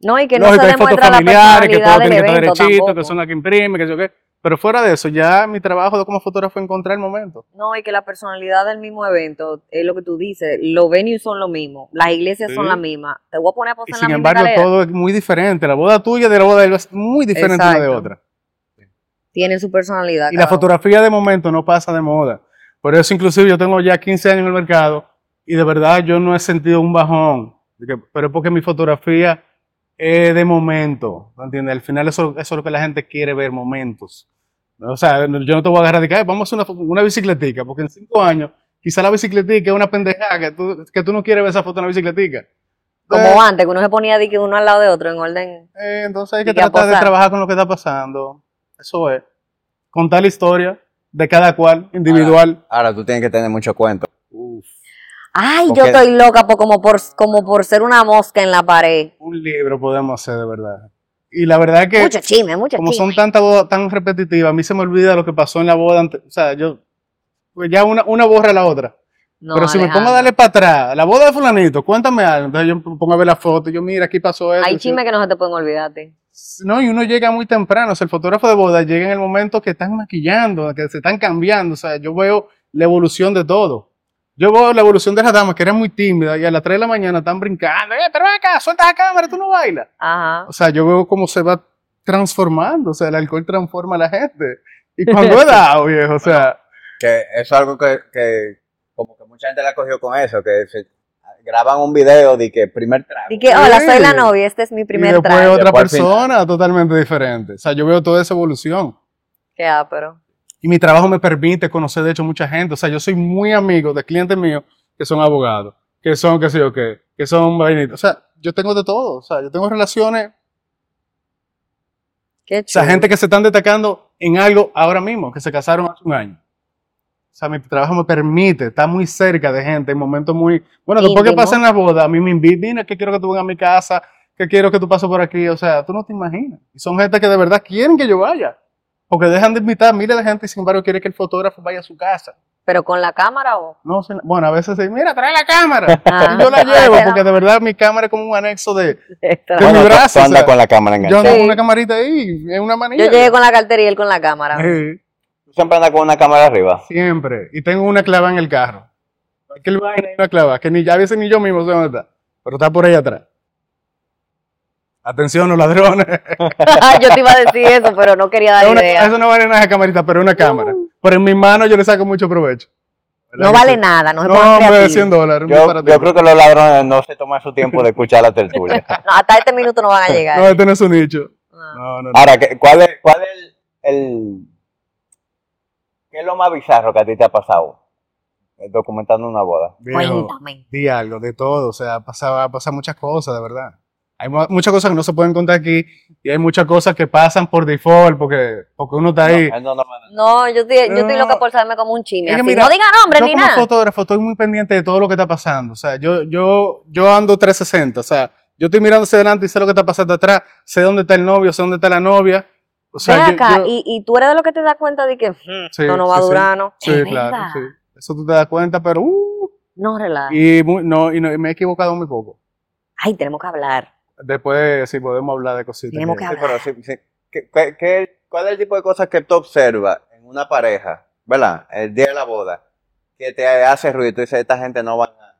No, y que no Lógico, se hay fotos familiares, que todo tiene que estar derechito, que son las que imprime, que yo qué. Pero fuera de eso, ya mi trabajo de como fotógrafo es encontrar el momento. No, y que la personalidad del mismo evento es lo que tú dices. Los venues son lo mismo. Las iglesias Sí. son las mismas. Te voy a poner a Y posar en sin la misma embargo, todo es muy diferente. La boda tuya de la boda de él es muy diferente una de Exacto. otra. Tienen su personalidad. Y la fotografía de momento no pasa de moda. Por eso inclusive yo tengo ya 15 años en el mercado y de verdad yo no he sentido un bajón. Pero es porque mi fotografía es de momento. ¿no entiendes? Al final eso, eso es lo que la gente quiere ver, momentos. O sea, yo no te voy a agarrar de que "Ay, vamos a hacer una, una bicicletica, porque en cinco años quizá la bicicletica es una pendejada que tú, que tú no quieres ver esa foto en la bicicletica. Como antes, que uno se ponía de que uno al lado de otro en orden. eh, entonces hay que tratar de trabajar con lo que está pasando. Eso es. Contar la historia de cada cual, individual. Ahora tú tienes que tener mucho cuento. Ay, Porque- yo estoy loca por, como, por, como por ser una mosca en la pared. Un libro podemos hacer de verdad. Y la verdad es que, Mucho chisme, mucho como chisme. son tantas bodas tan repetitivas, a mí se me olvida lo que pasó en la boda. ante- o sea, yo. Pues ya una, una borra la otra. No, Pero si me pongo a darle para atrás, la boda de Fulanito, cuéntame algo. Entonces yo me pongo a ver la foto y yo, mira, aquí pasó esto. Hay chismes que no se te pueden olvidarte. No, y uno llega muy temprano. O sea, el fotógrafo de boda llega en el momento que están maquillando, que se están cambiando. O sea, yo veo la evolución de todo. Yo veo la evolución de las damas que eran muy tímidas y a las 3 de la mañana están brincando. ¡Eh, pero ven acá, suelta la cámara, tú no bailas! Ajá. O sea, yo veo cómo se va transformando. O sea, el alcohol transforma a la gente. Y cuando he dado, viejo, o sea, Que eso es algo que, que como que mucha gente la cogió con eso, que se graban un video de que primer trago. Y que, hola, soy la novia, este es mi y primer después trago. otra Después persona totalmente diferente. O sea, yo veo toda esa evolución. Qué ápero. Y mi trabajo me permite conocer, de hecho, mucha gente. O sea, yo soy muy amigo de clientes míos que son abogados, que son, qué sé yo qué, que son vainitos. O sea, yo tengo de todo. O sea, yo tengo relaciones, Qué o sea, chulo. gente que se están destacando en algo ahora mismo, que se casaron hace un año. O sea, mi trabajo me permite estar muy cerca de gente en momentos muy... Bueno, después que pasen las bodas, a mí me invitan, mira, que quiero que tú vengas a mi casa, que quiero que tú pases por aquí. O sea, tú no te imaginas. Y son gente que de verdad quieren que yo vaya. Porque dejan de invitar miles de gente y sin embargo quiere que el fotógrafo vaya a su casa. Pero con la cámara o. No, bueno, a veces dicen, mira, trae la cámara. Ah. y yo la llevo, porque de verdad mi cámara es como un anexo de... de Bueno, mi brazo, tú o andas sea, con la cámara Yo enganchada. ando Sí. con una camarita ahí, es una manilla. Yo llegué con la cartera y él con la cámara. Sí, siempre andas con una cámara arriba. siempre. Y tengo una clava en el carro. Aquel vaina hay una clava, que ni ya a veces ni yo mismo sé dónde está. Pero está por ahí atrás. Atención, los ladrones. yo te iba a decir eso, pero no quería dar Es una- idea. eso no vale nada camarita, pero es una cámara. Pero en mi mano yo le saco mucho provecho. ¿Verdad No vale sí? nada, no se No, creativos. 100 dólares. Yo, creo que los ladrones no se toman su tiempo de escuchar la tertulia. No, hasta este minuto no van a llegar. No, este no es su nicho. Ah. No, no, no. Ahora, ¿qué- ¿cuál es, cuál es el, el- ¿Qué es lo más bizarro que a ti te ha pasado eh, documentando una boda? Viejo, Cuéntame. di algo, de todo. O sea, pasaba, pasan muchas cosas, de verdad. Hay mu- muchas cosas que no se pueden contar aquí y hay muchas cosas que pasan por default porque, porque uno está ahí. No, no, no, no. No, yo estoy, yo estoy No. loca por saberme como un chisme. No diga nombre yo ni como nada. fotógrafo estoy muy pendiente de todo lo que está pasando. O sea, yo, yo, yo ando 360. O sea, yo estoy mirando hacia adelante y sé lo que está pasando atrás. Sé dónde está el novio, sé dónde está la novia. O sea, Ven acá, yo- y, y tú eres de lo que te das cuenta de que "Hmm, Sí, esto no va sí, a durar, ¿no? Sí, claro, verdad. sí. Eso tú te das cuenta, pero uh, No, relaja. y, muy- no, y no, y me he equivocado muy poco. Ay, tenemos que hablar. Después sí podemos hablar de cositas. Tenemos que- que Sí, pero sí, sí. ¿Qué- qué- qué- ¿Cuál es el tipo de cosas que tú observas en una pareja, verdad? El día de la boda, que te hace ruido y tú dices, esta gente no va a...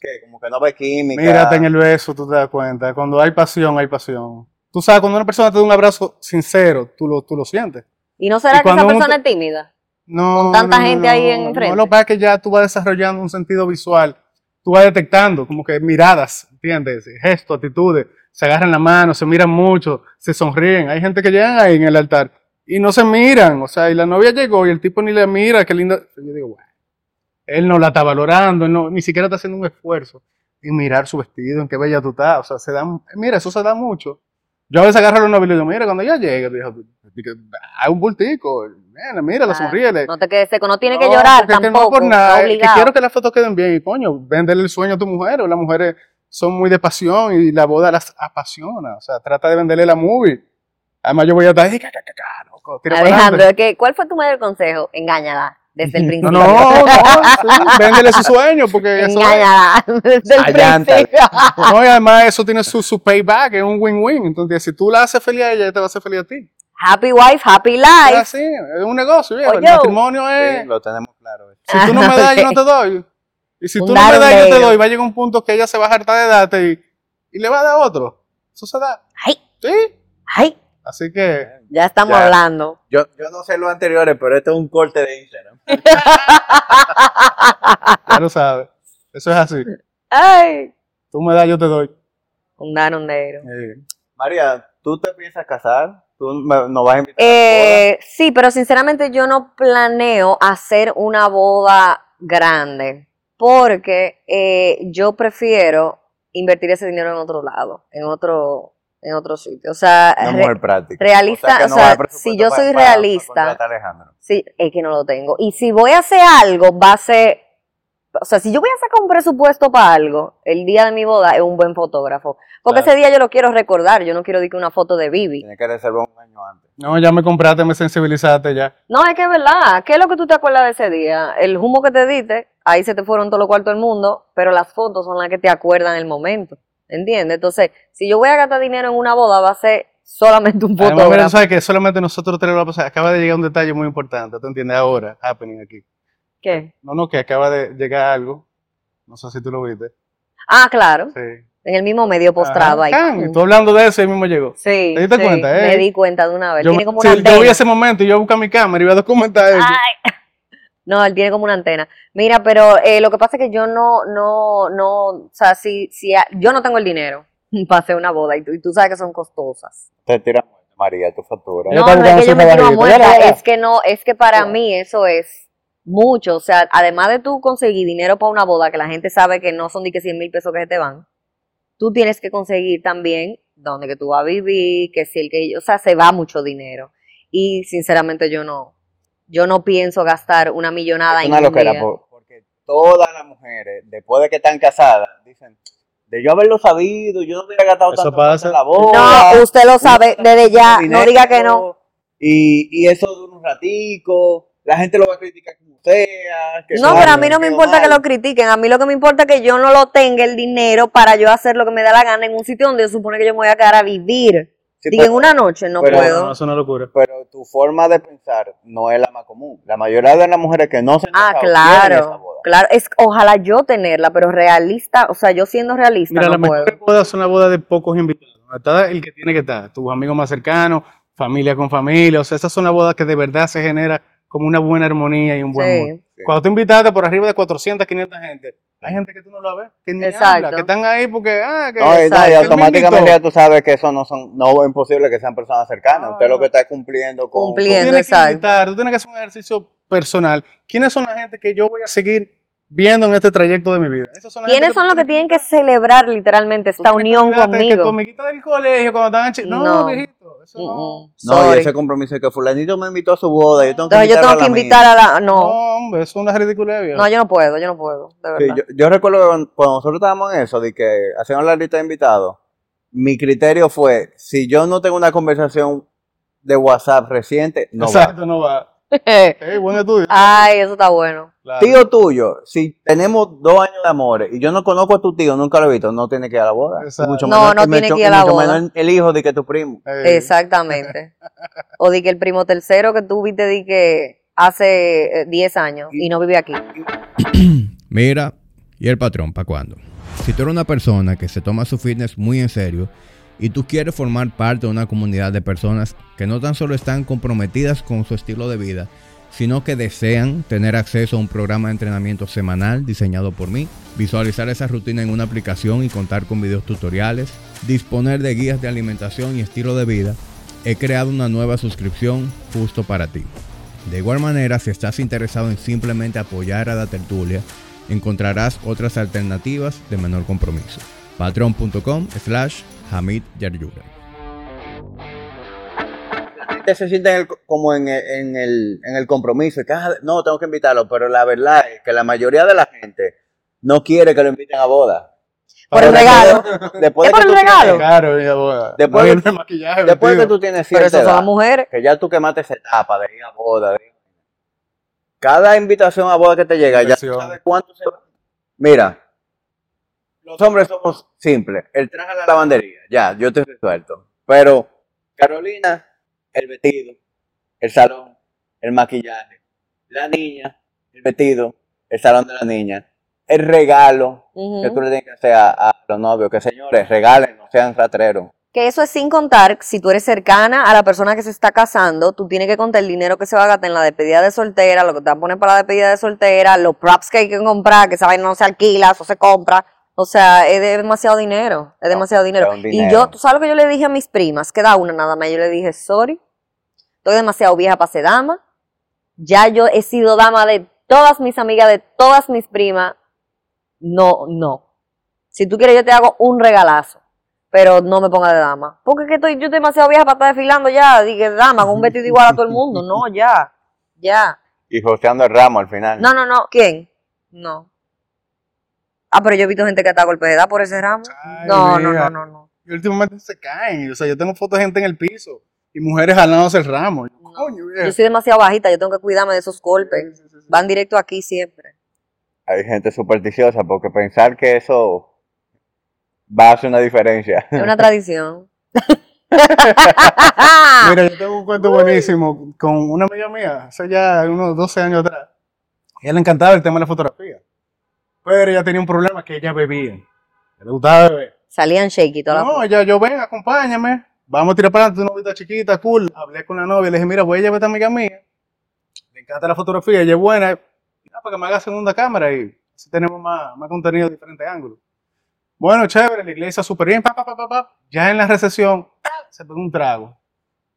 Que como que no ve química. Mírate en el beso, tú te das cuenta. Cuando hay pasión, hay pasión. Tú sabes, cuando una persona te da un abrazo sincero, tú lo, tú lo sientes. ¿Y no será Y que esa persona te- es tímida? No, Con tanta no, no, gente ahí en frente. No, lo que pasa es que ya tú vas desarrollando un sentido visual. Tú vas detectando como que miradas, ¿entiendes? Gestos, actitudes. Se agarran la mano, se miran mucho, se sonríen. Hay gente que llegan ahí en el altar y no se miran. O sea, y la novia llegó y el tipo ni le mira, qué linda. Yo digo, bueno, él no la está valorando, él no, ni siquiera está haciendo un esfuerzo en mirar su vestido, en qué bella tú estás. O sea, se da, mira, eso se da mucho. Yo a veces agarro a los novios y digo, mira, cuando ella llegue, dijo, hay un bultico, mira, mira, la Ah, sonríele. No te quedes seco, no tiene que llorar es que tampoco. no por nada, que quiero que las fotos queden bien y coño, véndele el sueño a tu mujer o las mujeres son muy de pasión y la boda las apasiona. O sea, trata de venderle la movie. Además, yo voy a estar ahí, ca, ca, ca, ca, loco, Alejandro, adelante. ¿qué- ¿cuál fue tu mayor consejo? Engáñala desde el principio. no, no, sí, véndele su sueño, porque eso es- desde el principio. no, y además eso tiene su, su payback, es un win-win. Entonces, si tú la haces feliz a ella, ella te va a hacer feliz a ti. Happy wife, happy Es life. así, es un negocio, viejo. El matrimonio es, Sí, lo tenemos claro. si tú no me das, yo no te doy. Y si Un tú no me das, yo te doy. Va a llegar un punto que ella se va a hartar de darte y, y le va a dar otro. Eso se da. Ay, Sí. ay, Así que, ya estamos Ya. hablando. Yo, yo no sé los anteriores, pero esto es un corte de Instagram. ya lo sabes. Eso es así. Ay, Tú me das, yo te doy. un un negro. Eh, María, ¿tú te piensas casar? ¿Tú me- nos vas a invitar a Eh, sí, pero sinceramente yo no planeo hacer una boda grande porque eh, yo prefiero invertir ese dinero en otro lado, en otro, en otro sitio. O sea? Una re- práctica. realista, o no sea, va a haber si yo para- soy para- para realista- contratar a Alejandro. sí, es que no lo tengo. Y si voy a hacer algo, va a ser, o sea, si yo voy a sacar un presupuesto para algo, el día de mi boda es un buen fotógrafo. Porque Claro. ese día yo lo quiero recordar, yo no quiero decir que una foto de Bibi. Tienes que reservar un año antes. no, ya me compraste, me sensibilizaste ya. No, es que es verdad. ¿Qué es lo que tú te acuerdas de ese día? El humo que te diste, ahí se te fueron todos los cuartos del mundo, pero las fotos son las que te acuerdan el momento. ¿Entiendes? Entonces, si yo voy a gastar dinero en una boda, va a ser solamente un Además, fotógrafo. sabes que solamente nosotros tres lo vamos a pasar. Acaba de llegar un detalle muy importante, ¿tú entiendes? Ahora, happening aquí. ¿Qué? No, no, que acaba de llegar algo. No sé si tú lo viste. Ah, claro. Sí. En el mismo medio postrado Ajá, ahí. Tú hablando de eso, ahí mismo llegó. Sí. ¿Te diste sí, cuenta, eh? Me di cuenta de una vez. Yo, tiene como sí, una yo vi ese momento y yo busqué mi cámara y iba a documentar eso. Ay. No, él tiene como una antena. Mira, pero eh, lo que pasa es que yo no, no, no, o sea, si, si a- yo no tengo el dinero para hacer una boda y tú, y tú sabes que son costosas. Te tiras muerte, María, tu factura. No, no es que yo me tiro a muerta, es que no, es que para mí eso es mucho, o sea, además de tú conseguir dinero para una boda, que la gente sabe que no son ni que 100 mil pesos que se te van, tú tienes que conseguir también donde que tú vas a vivir, que si el que, o sea, se va mucho dinero. Y sinceramente yo no, yo no pienso gastar una millonada Es en una un día. por- porque todas las mujeres, después de que están casadas, dicen, de yo haberlo sabido, yo no hubiera gastado Eso tanto pasa. en la boda. No, usted lo sabe desde ya, dinero, no diga que no. Y, y eso dura un ratico, la gente lo va a criticar como sea. que No, pero a mí no me importa que lo critiquen, a mí lo que me importa es que yo no lo tenga el dinero para yo hacer lo que me da la gana en un sitio donde se supone que yo me voy a quedar a vivir. Sí, en una noche no pero- puedo. no, es una locura. Pero tu forma de pensar no es la más común. La mayoría de las mujeres que no se han Ah, quieren esa claro, boda. claro. Es, ojalá yo tenerla, pero realista, o sea, yo siendo realista Mira, no las puedo. mejores bodas son las bodas de pocos invitados. Está el que tiene que estar, tus amigos más cercanos, familia con familia. O sea, esas son las bodas que de verdad se genera como una buena armonía y un buen Sí. amor. Cuando tú invitaste por arriba de 400, 500 gente, hay gente que tú no la ves, que ni Exacto. habla, que están ahí porque, ah, que No, y, no, y Exacto. automáticamente ya tú sabes que eso no son, no es imposible que sean personas cercanas. No, Usted lo que está es cumpliendo con. Tú Cumpliendo. tienes que invitar, tú tienes que hacer un ejercicio personal. ¿Quiénes son la gente que yo voy a seguir viendo en este trayecto de mi vida? Son ¿Quiénes son los que tú tienen que celebrar literalmente tú esta que unión Que conmigo? amiguita del colegio cuando estaban chicos. No, No. viejito, eso no. No, sorry. y ese compromiso de que fulanito me invitó a su boda, yo tengo que Entonces yo invitarlo tengo que a la invitar a la... No, No, hombre, eso es una ridiculez, no, yo no puedo, yo no puedo, de Sí, verdad. yo, yo recuerdo que cuando- nosotros estábamos en eso, de que hacíamos la lista de invitados, mi criterio fue, si yo no tengo una conversación de WhatsApp reciente, no va. Exacto, no va. Ey, buen estudio. Ay, eso está bueno. Claro. Tío tuyo, si tenemos dos años de amores y yo no conozco a tu tío, nunca lo he visto, no tiene que ir a la boda. Mucho No, menos- no tiene mucho- que ir a la mucho boda. menos el hijo de que tu primo. Exactamente. O di que el primo tercero que tú viste di que hace eh, 10 años y no vive aquí. Mira, ¿y el patrón para cuándo? Si tú eres una persona que se toma su fitness muy en serio y tú quieres formar parte de una comunidad de personas que no tan solo están comprometidas con su estilo de vida, sino que desean tener acceso a un programa de entrenamiento semanal diseñado por mí, visualizar esa rutina en una aplicación y contar con videos tutoriales, disponer de guías de alimentación y estilo de vida, he creado una nueva suscripción justo para ti. De igual manera, si estás interesado en simplemente apoyar a la tertulia, encontrarás otras alternativas de menor compromiso. Patreon.com slash Hamid Yaryura. La gente se siente en el- como en el, en, el, en el compromiso, que, ah, no, tengo que invitarlo, pero la verdad es que la mayoría de la gente no quiere que lo inviten a boda. Por el Pero regalo. Después, después ¿Es de por que el regalo? tienes- Claro, mi boda. Después No, no maquillaje, después de que tú tienes Pero cierta son edad, las mujeres. que ya tú quemaste esa etapa de ir a boda, de ir- cada invitación a boda que te llega, ya tú Inversión. sabes cuánto se va. Mira, los hombres somos simples. El traje a la lavandería, ya, yo estoy resuelto. Pero Carolina, el vestido, el salón, el maquillaje, la niña, el vestido, el salón de la niña, el regalo que tú le tienes que hacer a, a los novios, que señores, regalen, no sean ratreros. Que eso es sin contar, si tú eres cercana a la persona que se está casando, tú tienes que contar el dinero que se va a gastar en la despedida de soltera, lo que te van a poner para la despedida de soltera, los props que hay que comprar, que esa vaina no se alquila, eso se compra. O sea, es de- demasiado dinero, es demasiado dinero. es Y yo, tú sabes lo que yo le dije a mis primas, queda una nada más, yo le dije, sorry, estoy demasiado vieja para ser dama, ya yo he sido dama de todas mis amigas, de todas mis primas, no, no. Si tú quieres yo te hago un regalazo pero no me ponga de dama. Porque es que estoy, yo estoy demasiado vieja para estar desfilando ya, dije dama, con un vestido igual a todo el mundo. No, ya, ya. Y joseando el ramo al final. No, no, no. ¿Quién? No. Ah, pero yo he visto gente que está a golpe de edad por ese ramo. Ay, No, no, no, no, no. Y últimamente se caen. O sea, yo tengo fotos de gente en el piso y mujeres jalándose el ramo. Yo, No. Coño, viejo. Yo soy demasiado bajita, yo tengo que cuidarme de esos golpes. Sí, sí, sí. Van directo aquí siempre. Hay gente supersticiosa porque pensar que eso va a hacer una diferencia. Es una tradición. Mira, yo tengo un cuento buenísimo con una amiga mía, hace ya unos 12 años atrás. A ella le encantaba el tema de la fotografía. Pero ella tenía un problema que ella bebía. Le gustaba beber. Salían shaky todas No, las ella, yo ven, acompáñame. Vamos a tirar para adelante una novita chiquita, cool. Hablé con la novia, le dije, mira, voy a llevar a esta amiga mía. Le encanta la fotografía, ella es buena. Para que me haga segunda cámara y así tenemos más, más contenido de diferentes ángulos. Bueno, chévere, la iglesia súper bien, pa. Ya en la recepción, ¡ah! se pegó un trago.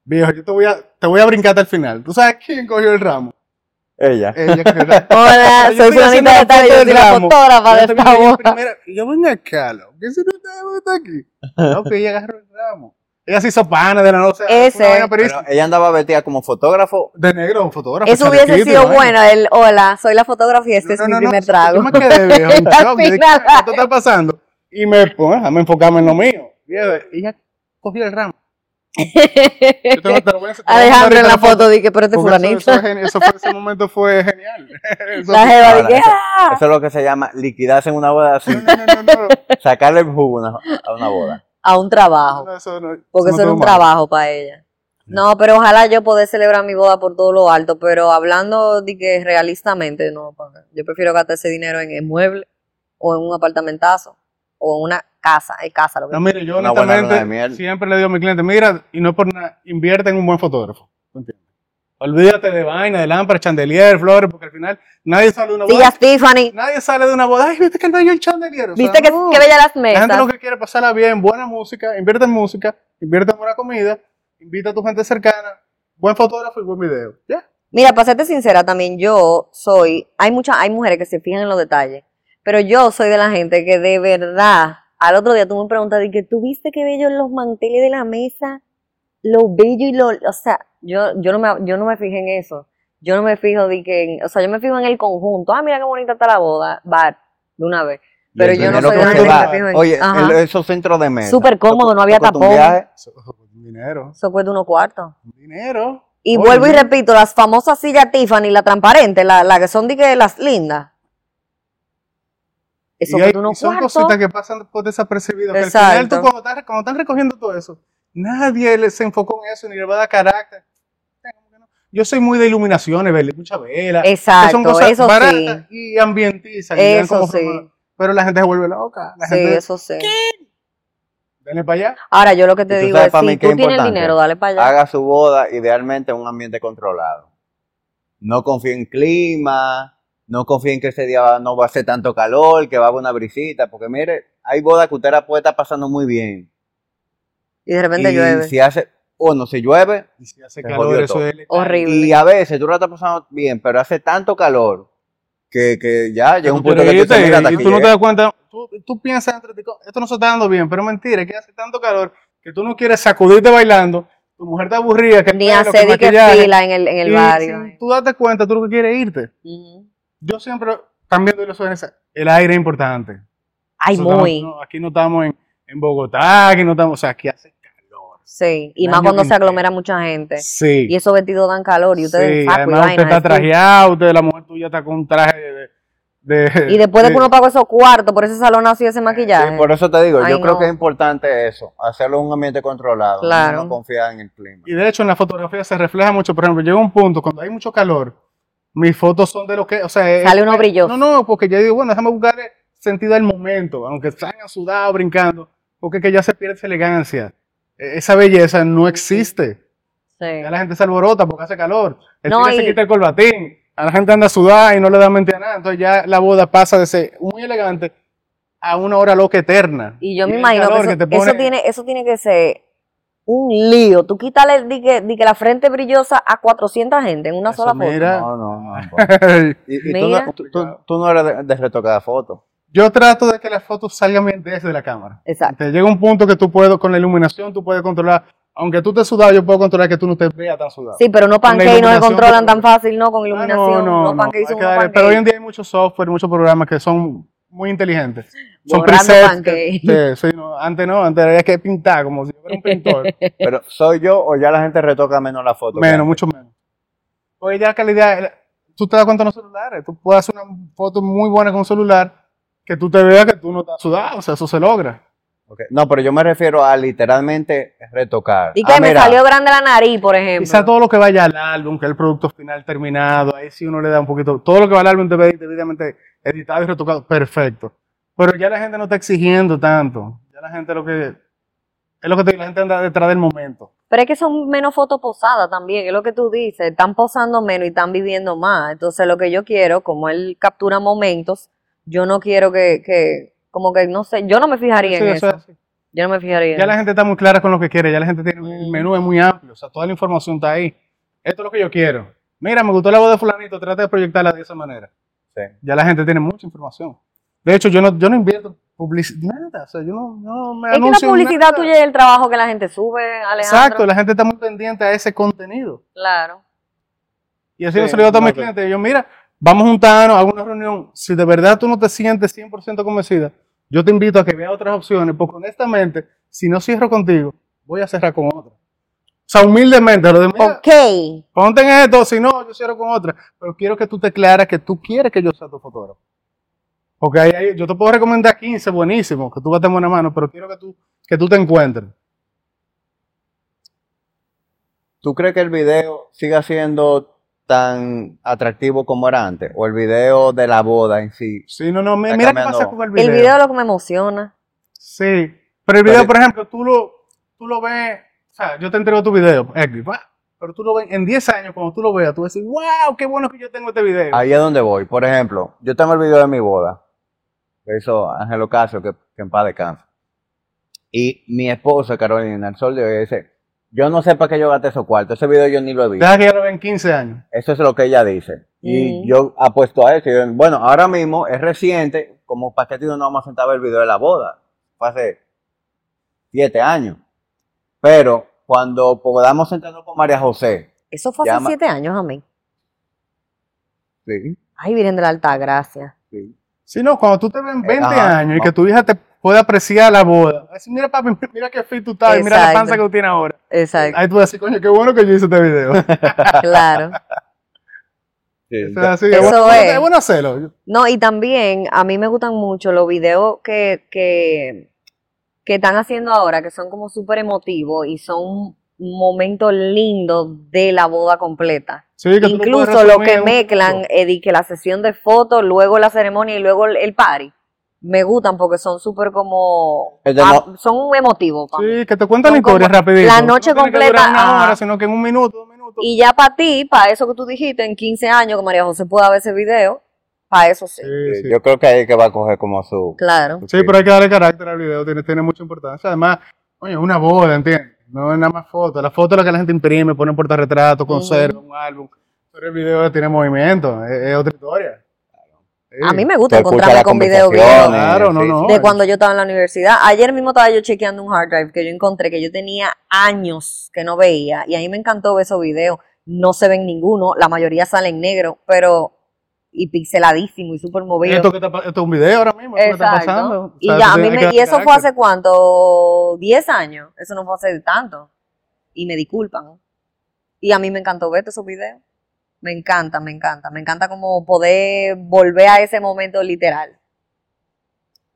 Viejo, yo te voy a, te voy a brincar hasta el final. ¿Tú sabes quién cogió el ramo? Ella. Ella el ramo. Hola, soy fulanita de la tal, yo soy la fotógrafa de esta y yo venga acá, loco, ¿qué si no está, aquí? No, que ella agarró el ramo. Ella se hizo pana de la noche. Ese. Pero ella andaba vestida como fotógrafo. de negro, un fotógrafo. Eso hubiese y sido bueno, el hola, soy la fotógrafa y este No, es no, mi no, primer trago. Yo me quedé viejo, en shock. ¿Qué está pasando? Y me pongo, déjame enfocarme en lo mío. Viejo, Ella cogió el ramo. Yo te lo- te lo voy a- te lo voy a mandar Alejandro en la foto dije, pero este eso, fulanito. eso, es geni- eso fue, ese momento fue genial. Eso La fue- jeva Ahora, dije, eso- ¡ah! Eso es lo que se llama liquidarse en una boda así. no, no, no, no, Sacarle el jugo a una- a una boda. A un trabajo. no, eso no- Porque eso eso era un mal. trabajo para ella. No, pero ojalá yo poder celebrar mi boda por todo lo alto, pero hablando de que realistamente, no, yo prefiero gastar ese dinero en el mueble o en un apartamentazo o en una casa, en casa, lo que No, mire, yo honestamente siempre le digo a mi cliente, mira, y no es por nada, invierte en un buen fotógrafo. ¿tú entiendes? Olvídate de vaina, de lámpara, chandelier, flores, porque al final nadie sale de una boda. Stephanie, Nadie sale de una boda, ay, viste que no hay el chandelier. O sea, viste que, no. que bella las La gente lo mesas. que quiere es pasarla bien, buena música, invierte en música, invierte en buena comida, invita a tu gente cercana, buen fotógrafo y buen video. Ya. Mira, para serte sincera también, yo soy, hay muchas, hay mujeres que se fijan en los detalles, pero yo soy de la gente que de verdad, al otro día tú me preguntas, que ¿tú viste qué bello los manteles de la mesa? Lo bello y lo, o sea, yo, yo no me, yo no me fijé en eso. Yo no me fijo de que, en- o sea, yo me fijo en el conjunto. Ah, mira qué bonita está la boda, va, de una vez. Pero yo no soy de que va. en, Oye, el- esos centros de mesa. Súper cómodo, no había tapón. dinero, Eso cuesta unos cuartos. dinero. Y Oye, vuelvo y repito, las famosas sillas Tiffany, la transparente, la, la que son de que las lindas. Eso y, hay- cuesta unos y son cuartos. cositas que pasan por desapercibidas. Que al final Exacto. tú cuando estás, cuando están recogiendo todo eso, nadie se enfocó en eso ni le va a dar carácter. Yo soy muy de iluminaciones, verle mucha vela. que son Exacto, cosas eso baratas sí. y ambientizan. Eso sí. Pero la gente se vuelve loca. La Sí, gente, eso sí. denle para allá. Ahora, yo lo que ¿Y te digo es, si qué tú es tienes el dinero, dale para allá. haga su boda idealmente en un ambiente controlado. No confíe en clima, no confíe en que ese día no va a hacer tanto calor, que va a haber una brisita, porque mire, hay bodas que usted la puede estar pasando muy bien. Y de repente y llueve. si hace, bueno, si llueve, Y si hace Se calor, eso todo. es. Horrible. y a veces tú la estás pasando bien, pero hace tanto calor que, que ya llega un punto que tú quieres dices, irte mira, hasta y tú no te das cuenta, tú, tú piensas entre ti, esto no se está dando bien, pero mentira, es que hace tanto calor que tú no quieres sacudirte bailando, tu mujer está aburrida, que Ni que hacer que maquillaje, fila en el, en el y barrio. tú date cuenta, tú lo que quieres es irte. Yo siempre, también doy las sugerencias, el aire es importante. Ay, Nosotros muy. no- aquí no estamos en, en Bogotá, aquí no estamos, o sea, aquí hace calor. Sí, y más cuando se aglomera mucha gente. Sí. Y esos vestidos dan calor y ustedes sí, saco además vaina. usted está trajeado, usted, la mujer tuya está con un traje de... de- Y después de que uno pagó esos cuartos por ese salonazo y ese maquillaje. Sí, por eso te digo, Ay, yo creo que es importante eso, hacerlo en un ambiente controlado, Claro. no confiar en el clima. Y de hecho en la fotografía se refleja mucho, por ejemplo, llega un punto cuando hay mucho calor, mis fotos son de lo que, o sea, Sale uno brilloso. No, no, porque yo digo, bueno, déjame buscar el sentido del momento, aunque salgan sudados, brincando, porque es que ya se pierde esa elegancia. E- Esa belleza no existe. Sí. Ya la gente se alborota porque hace calor. El No, tigre se y- quita el colbatín. A la gente anda sudada y no le da mente a nada. Entonces ya la boda pasa de ser muy elegante a una hora loca eterna. Y yo me imagino que eso, tiene, eso tiene que ser un lío. Tú quítale di que, di que la frente brillosa a 400 gente en una Eso, sola foto. mira. No, no, no. Y, y tú, Mira. no, tú, tú- tú no eres de, de retocar fotos. Yo trato de que las fotos salgan bien desde la cámara. Exacto. Te llega un punto que tú puedes, con la iluminación, tú puedes controlar. Aunque tú estés sudado, yo puedo controlar que tú no te veas tan sudado. Sí, pero no pancake no se controlan tan fácil, ¿no? Con Ah, iluminación. No, hay son que unos darle- pancake. Pero hoy en día hay muchos software, muchos programas que son muy inteligentes. Son presets. que- sí, no, antes no, antes había que pintar como si fuera un pintor. Pero ¿soy yo o ya la gente retoca menos la foto? que menos, mucho menos. Hoy ya la calidad, tú te das cuenta en los celulares, tú puedes hacer una foto muy buena con un celular que tú te veas que tú no estás sudado, o sea, eso se logra. No, pero yo me refiero a literalmente retocar. Y que Ah, me mira, salió grande la nariz, por ejemplo. Quizá todo lo que vaya al álbum, que es el producto final terminado, ahí sí uno le da un poquito, todo lo que va al álbum debe debidamente editado y retocado, perfecto. Pero ya la gente no está exigiendo tanto, ya la gente lo que, es lo que te la gente anda detrás del momento. Pero es que son menos fotos posadas también, es lo que tú dices. Están posando menos y están viviendo más. Entonces, lo que yo quiero, como él captura momentos, yo no quiero que, que como que, no sé, yo no me fijaría Sí, en eso. Yo no me fijaría. Ya la gente está muy clara con lo que quiere, ya la gente tiene, el Mm. menú es muy amplio, o sea, toda la información está ahí. Esto es lo que yo quiero. Mira, me gustó la voz de fulanito, trata de proyectarla de esa manera. Sí. Ya la gente tiene mucha información. De hecho, yo no, yo no invierto publicidad, nada, o sea, yo no, no me es que la publicidad nada. tuya es el trabajo que la gente sube, Alejandro. Exacto, la gente está muy pendiente a ese contenido. Claro. Y así Sí, yo se lo digo a todos mis clientes. Yo, mira, vamos a juntarnos a una reunión. Si de verdad tú no te sientes 100% convencida, yo te invito a que veas otras opciones, porque honestamente, si no cierro contigo, voy a cerrar con otra. O sea, humildemente, lo de, Ok. ponte en esto, si no, yo cierro con otra. Pero quiero que tú te claras que tú quieres que yo sea tu fotógrafo. Porque yo te puedo recomendar 15 buenísimos, que tú vas a tener buena mano, pero quiero que tú, que tú te encuentres. ¿Tú crees que el video siga siendo tan atractivo como era antes? ¿O el video de la boda en sí? Sí, no, no, mira qué cambiando. pasa con el video. El video es lo que me emociona. Sí, pero el video, Pero- por ejemplo, tú lo, tú lo ves, sea, yo te entrego tu video, X, pero tú lo ves en 10 años, cuando tú lo veas, tú vas a decir, wow, qué bueno que yo tengo este video. Ahí es donde voy. Por ejemplo, yo tengo el video de mi boda. Que hizo Ángel Ocasio, que, que en paz descansa. Y mi esposa, Carolina, el sol de hoy, dice, yo no sé para qué yo gasté esos cuartos. Ese video yo ni lo he visto. Deja que ya lo ven en 15 años. Eso es lo que ella dice. Y Mm. yo apuesto a eso. Y yo, bueno, ahora mismo es reciente, como para qué no vamos a sentar a ver el video de la boda. Fue hace siete años. Pero cuando podamos sentarnos con María José, Eso fue hace Llama- siete años a mí. sí, Ay, Virgen de la Alta Gracia. sí. Si no, cuando tú te ves en 20 ajá, años y que tu hija te puede apreciar la boda, decir, mira papi, mira qué fit tú estás, y mira la panza que tú tienes ahora. Exacto. Ahí tú vas a decir, coño, qué bueno que yo hice este video. Claro. sí. Eso es así, Eso es bueno, es. es bueno hacerlo. No, y también a mí me gustan mucho los videos que, que, que están haciendo ahora, que son como súper emotivos y son momentos lindos de la boda completa. Sí, que Incluso lo que un mezclan, minuto. eh, que la sesión de fotos, luego la ceremonia y luego el, el party, me gustan porque son súper como... Ah, no- son emotivos. mí. Sí, que te cuentan la historia rapidito. la noche no tiene que completa, durar una hora, sino que en un minuto, dos minutos. Y ya para ti, para eso que tú dijiste, en 15 años que María José pueda ver ese video, para eso sí. Sí. Yo creo que ahí es que va a coger como su... Claro. su Sí, pero hay que darle carácter al video, tiene, tiene mucha importancia. Además, oye, una boda, ¿entiendes? No es nada más foto. La foto es la que la gente imprime, pone en portarretrato, conserva un álbum. Pero el video tiene movimiento, es, es otra historia. Sí. A mí me gusta encontrarme con videos. Claro, no, sí, no. de cuando yo estaba en la universidad. Ayer mismo estaba yo chequeando un hard drive que yo encontré que yo tenía años que no veía y a mí me encantó ver esos videos. No se ven ninguno, la mayoría salen negro, pero y pixeladísimo y súper movido. Esto, que es un video ahora mismo, esto que está Exacto. pasando. O Y, ya, eso a mí me- y eso fue hace cuánto, 10 años. Eso no fue hace tanto. Y me disculpan. Y a mí me encantó ver todos esos videos. Me encanta, me encanta. Me encanta como poder volver a ese momento literal.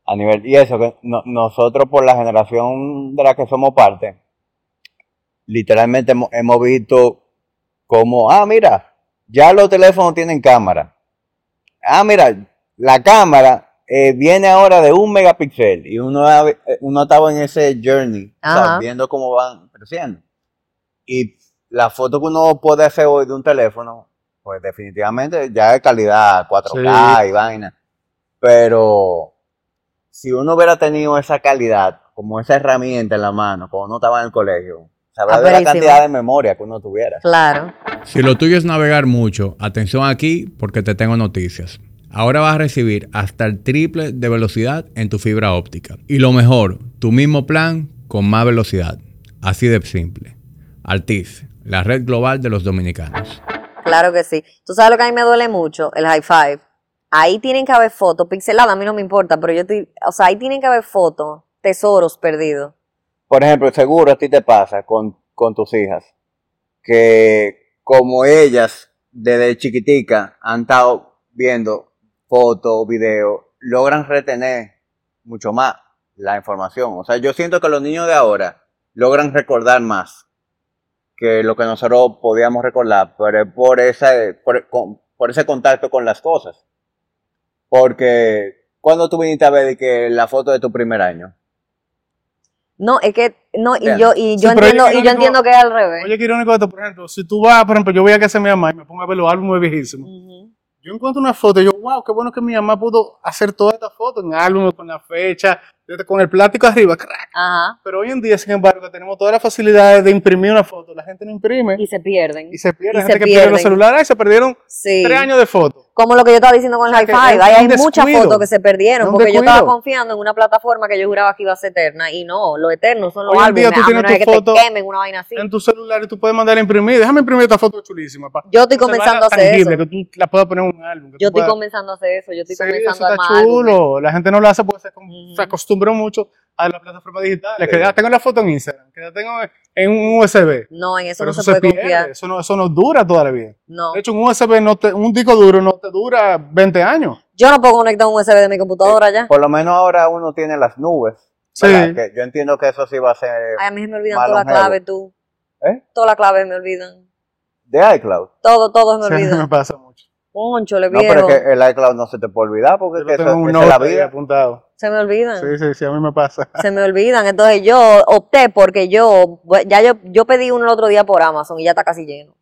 A nivel, y eso, que no- nosotros por la generación de la que somos parte, literalmente hemos, hemos visto como, ah, mira, ya los teléfonos tienen cámara. Ah, mira, la cámara eh, viene ahora de un megapíxel y uno, uno estaba en ese journey. Ajá. viendo cómo van creciendo. Y la foto que uno puede hacer hoy de un teléfono, pues definitivamente ya es calidad 4K y vaina. Pero si uno hubiera tenido esa calidad, como esa herramienta en la mano, cuando uno estaba en el colegio, sabrá de la cantidad de memoria que uno tuviera. Claro. Si lo tuyo es navegar mucho, atención aquí porque te tengo noticias. Ahora vas a recibir hasta el triple de velocidad en tu fibra óptica. Y lo mejor, tu mismo plan con más velocidad. Así de simple. Altiz, la red global de los dominicanos. Claro que sí. Tú sabes lo que a mí me duele mucho, el high five. Ahí tienen que haber fotos pixeladas, a mí no me importa, pero yo estoy, o sea, ahí tienen que haber fotos, tesoros perdidos. Por ejemplo, seguro a ti te pasa con, con tus hijas, que como ellas desde chiquitica han estado viendo fotos, videos, logran retener mucho más la información. O sea, yo siento que los niños de ahora logran recordar más que lo que nosotros podíamos recordar, pero por, esa, por, por ese contacto con las cosas. Porque cuando tú viniste a ver que la foto de tu primer año, No, es que, no, y yo, y yo entiendo, y yo entiendo que es al revés. Oye, qué irónico esto, por ejemplo, si tú vas, por ejemplo, yo voy a casa de mi mamá y me pongo a ver los álbumes viejísimos. Yo encuentro una foto y yo, wow, qué bueno que mi mamá pudo hacer toda esta foto en álbumes con la fecha, con el plástico arriba, crack. Ajá. Pero hoy en día, sin embargo, que tenemos todas las facilidades de imprimir una foto, la gente no imprime Y se pierden. y se pierde. y La gente se que pierde los pierden. celulares y se perdieron Sí. tres años de fotos. Como lo que yo estaba diciendo con el un hay muchas fotos que se perdieron porque yo estaba confiando en una plataforma que yo juraba que iba a ser eterna y no, lo eterno son los Hoy día álbumes, tú a tienes menos de que te quemen una vaina así. En tu celular y tú puedes mandar a imprimir. Déjame imprimir esta foto chulísima. Pa. Yo estoy comenzando a hacer tangible, eso. Que tú la puedas poner en un álbum. Yo estoy puedas- comenzando a hacer eso, yo estoy Sí, comenzando eso a armar álbumes. chulo. La gente no lo hace porque se, acostumbra mucho a las plataformas digitales. Que Sí. ya tengo la foto en Instagram, que la tengo en un USB. No, en eso Pero no eso se puede pierde. confiar. Eso no, eso no dura toda la vida. No. De hecho, un USB, no te- un disco duro no te dura 20 años. Yo no puedo conectar un USB de mi computadora ya. por lo menos ahora uno tiene las nubes. Sí. Que yo entiendo que eso sí va a ser Ay, a mí se me olvidan todas las claves, tú. ¿Eh? Todas las claves me olvidan. de iCloud. Todo, todo se me Sí, me olvida. pasa mucho. Poncho, le No, pero es que el iCloud no se te puede olvidar porque es lo que tengo eso, en un es la vida. apuntado. Se me olvidan. Sí, sí, sí, a mí me pasa. Se me olvidan. Entonces yo opté porque yo, ya yo, yo pedí uno el otro día por Amazon y ya está casi lleno.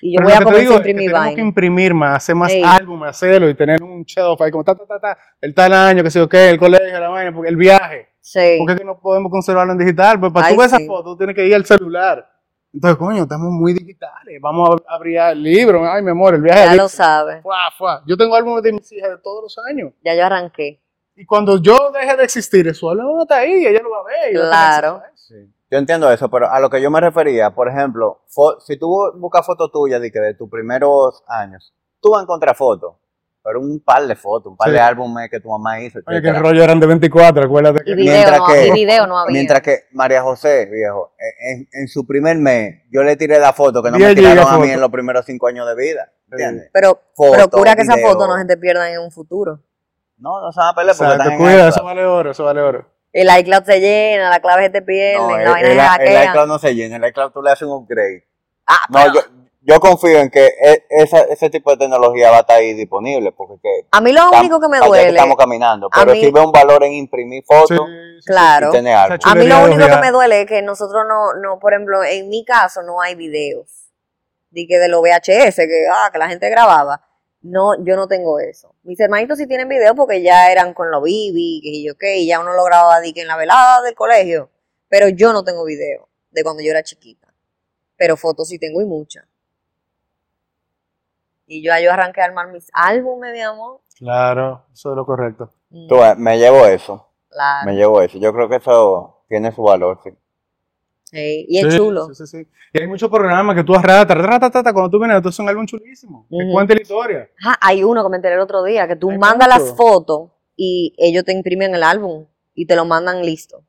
Y yo Pero voy a comenzar a es que imprimir tenemos que imprimir más, hacer más Ey. álbumes, hacerlo y tener un shelf ahí como ta, ta, ta, ta, el tal año, que sé yo qué, el colegio, la vaina, el viaje. Sí. Porque es que no podemos conservarlo en digital, pues para Ay, tú ver sí. esa foto, tú tienes que ir al celular. Entonces, coño, estamos muy digitales. Vamos a abrir el libro. Ay, mi amor, el viaje Ya lo sabe. Fuá, fuá. Yo tengo álbumes de mis hijas de todos los años. Ya yo arranqué. Y cuando yo deje de existir, eso álbum está ahí, ella lo va a ver. y Claro. Yo entiendo eso, pero a lo que yo me refería, por ejemplo, si tú buscas fotos tuyas de, que de tus primeros años, tú vas a encontrar fotos, pero un par de fotos, un par Sí. de álbumes que tu mamá hizo. Oye, que etcétera. el rollo eran de 24, acuérdate Y que. video, Mientras no, que- y video no había. Mientras que María José, viejo, en, en su primer mes, yo le tiré la foto que no 10 me tiraron a mí foto. en los primeros cinco años de vida. ¿Entiendes? Pero Foto, procura que esas video. fotos no se te pierdan en un futuro. No, no se van a pelear porque están en cuida, iCloud. eso vale oro, eso vale oro. El iCloud se llena, la clave se te pierden, No, la el, vaina el- el iCloud no se llena, el iCloud tú le haces un upgrade. Ah, No, pero yo, yo confío en que e- esa, ese tipo de tecnología va a estar ahí disponible porque que a mí lo tam- único que me duele, estamos caminando, a pero mí- sí veo un valor en imprimir fotos Sí, sí, claro. y tener algo. A mí lo único que me duele es que nosotros no, no, por ejemplo, en mi caso no hay videos. De que de los VHS, que, ah, que la gente grababa. No, yo no tengo eso. Mis hermanitos sí tienen videos porque ya eran con los bibi, que yo qué, y ya uno lo grababa de que en la velada del colegio. Pero yo no tengo video de cuando yo era chiquita. Pero fotos sí tengo y muchas. Y yo, yo arranqué a armar mis álbumes, mi amor. Claro, eso es lo correcto. Mm, Tú me llevo eso, claro. me llevo eso. Yo creo que eso tiene su valor, sí. Sí, y es Sí, chulo. Sí, sí, sí. Y hay muchos programas que tú arrastras, ratatata, cuando tú vienes, entonces es un álbum chulísimo. Que Ujú. cuenta la historia. Ajá, hay uno que me enteré el otro día, que tú Hay mandas mucho. las fotos y ellos te imprimen el álbum y te lo mandan listo.